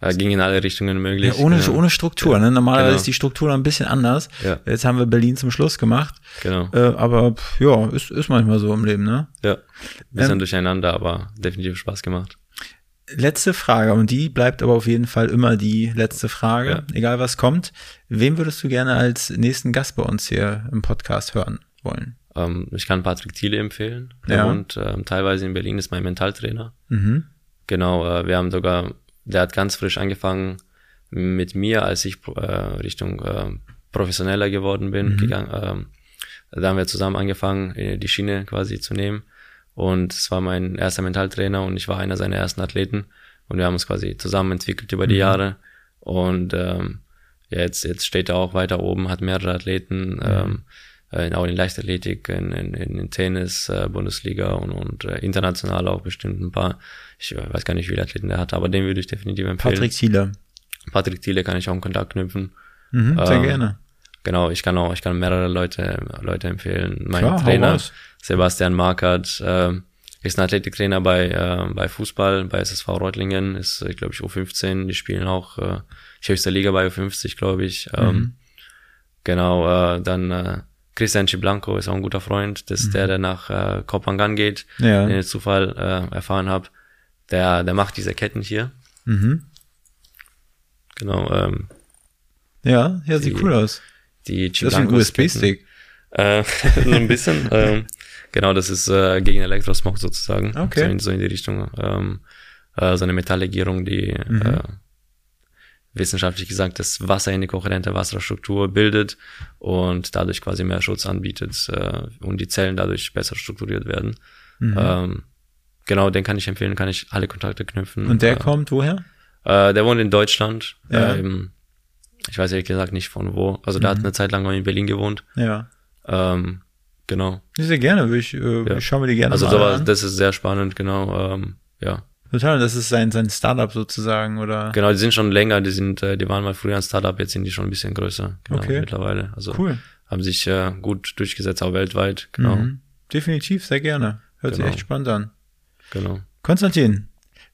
äh, ging in alle Richtungen möglich. Ja, ohne, Ja. ohne Struktur. Ne? Normalerweise Genau. ist die Struktur ein bisschen anders. Ja. Jetzt haben wir Berlin zum Schluss gemacht. Genau. Äh, aber pff, ja, ist, ist manchmal so im Leben, ne? Ja, bisschen Ähm, durcheinander, aber definitiv Spaß gemacht. Letzte Frage, und die bleibt aber auf jeden Fall immer die letzte Frage, Ja. egal was kommt. Wem würdest du gerne als nächsten Gast bei uns hier im Podcast hören wollen? Ähm, ich kann Patrick Thiele empfehlen. Ja. wohnt ähm, teilweise in Berlin, ist mein Mentaltrainer. Mhm. Genau, äh, wir haben sogar, der hat ganz frisch angefangen mit mir, als ich äh, Richtung äh, professioneller geworden bin, Mhm. gegangen. Ähm, da haben wir zusammen angefangen, äh, die Schiene quasi zu nehmen. Und es war mein erster Mentaltrainer und ich war einer seiner ersten Athleten. Und wir haben uns quasi zusammen entwickelt über die Mhm. Jahre. Und ähm, ja, jetzt, jetzt steht er auch weiter oben, hat mehrere Athleten, ähm, äh, auch in Leichtathletik, in, in, in Tennis, äh, Bundesliga und, und äh, international auch bestimmt ein paar. Ich äh, weiß gar nicht, wie viele Athleten der hat, aber den würde ich definitiv empfehlen. Patrick Thiele. Patrick Thiele kann ich auch in Kontakt knüpfen. Mhm, sehr Ähm, gerne. Genau, ich kann auch, ich kann mehrere Leute, Leute empfehlen. Mein Klar, Trainer. Sebastian Markert, äh, ist ein Athletiktrainer bei, äh, bei Fußball, bei SSV Reutlingen, ist, äh, glaube ich, U15, die spielen auch äh, höchste Liga bei U50, glaube ich. Ähm, Mhm. Genau, äh, dann äh, Christian Ciblanco ist auch ein guter Freund, das ist der, der nach äh, Kopangan geht, Mhm. Ja. den ich Zufall äh, erfahren habe. Der, der macht diese Ketten hier. Mhm. Genau, ähm, Ja, ja, sieht Die- cool aus. die Das ist ein. USB-Stick. Äh, so ein bisschen. ähm, genau, das ist äh, gegen Elektrosmog sozusagen. Okay. So in, so in die Richtung. Ähm, äh, so eine Metalllegierung, die Mhm. äh, wissenschaftlich gesagt das Wasser in die kohärente Wasserstruktur bildet und dadurch quasi mehr Schutz anbietet äh, und die Zellen dadurch besser strukturiert werden. Mhm. Ähm, genau, den kann ich empfehlen, kann ich alle Kontakte knüpfen. Und der äh, kommt woher? äh, der wohnt in Deutschland. Ja. Äh, im, ich weiß ehrlich gesagt nicht von wo. Also der hat eine Zeit lang mal in Berlin gewohnt. Ja. Ähm, genau. Sehr gerne, ich, äh, Ja. ich schaue mir die gerne Also mal sowas, an. das ist sehr spannend, genau. Ähm, ja, Total, das ist sein, sein Startup sozusagen, oder? genau. Die sind schon länger. Die sind, äh, die waren mal früher ein Startup. Jetzt sind die schon ein bisschen größer. Genau, Okay. Mittlerweile. Also Cool. haben sich äh, gut durchgesetzt, auch weltweit. Genau, Mhm. Definitiv, sehr gerne. Hört Genau. sich echt spannend an. genau. Konstantin,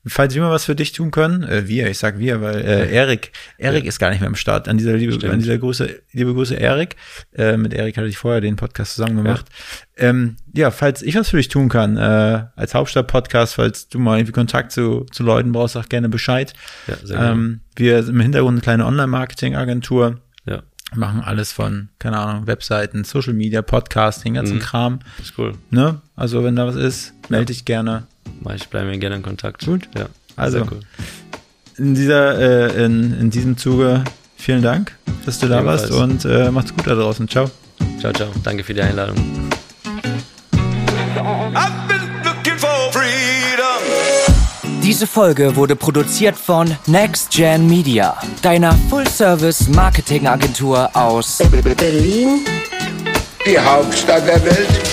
falls wir mal was für dich tun können, äh, wir, ich sag wir, weil äh, Erik, Erik ist gar nicht mehr im Start. An dieser liebe, Stimmt. an dieser Grüße, liebe Grüße Erik. Äh, mit Erik hatte ich vorher den Podcast zusammen gemacht. Ja, ähm, ja falls ich was für dich tun kann, äh, als Hauptstadt-Podcast, falls du mal irgendwie Kontakt zu, zu Leuten brauchst, sag gerne Bescheid. Ja, sehr gerne. Ähm, wir sind im Hintergrund eine kleine Online-Marketing-Agentur, Ja, machen alles von, keine Ahnung, Webseiten, Social Media, Podcasting, ganzen Mhm. Kram. ist cool. Ne? Also wenn da was ist, melde dich gerne. Ich bleibe mir gerne in Kontakt. Gut. Ja, Also, sehr cool. In dieser, äh, in, in diesem Zuge vielen Dank, dass du da Ebenfalls. warst und äh, macht's gut da draußen. Ciao. Ciao, ciao. Danke für die Einladung. Diese Folge wurde produziert von Next Gen Media, deiner Full-Service-Marketing-Agentur aus Die Hauptstadt der Welt.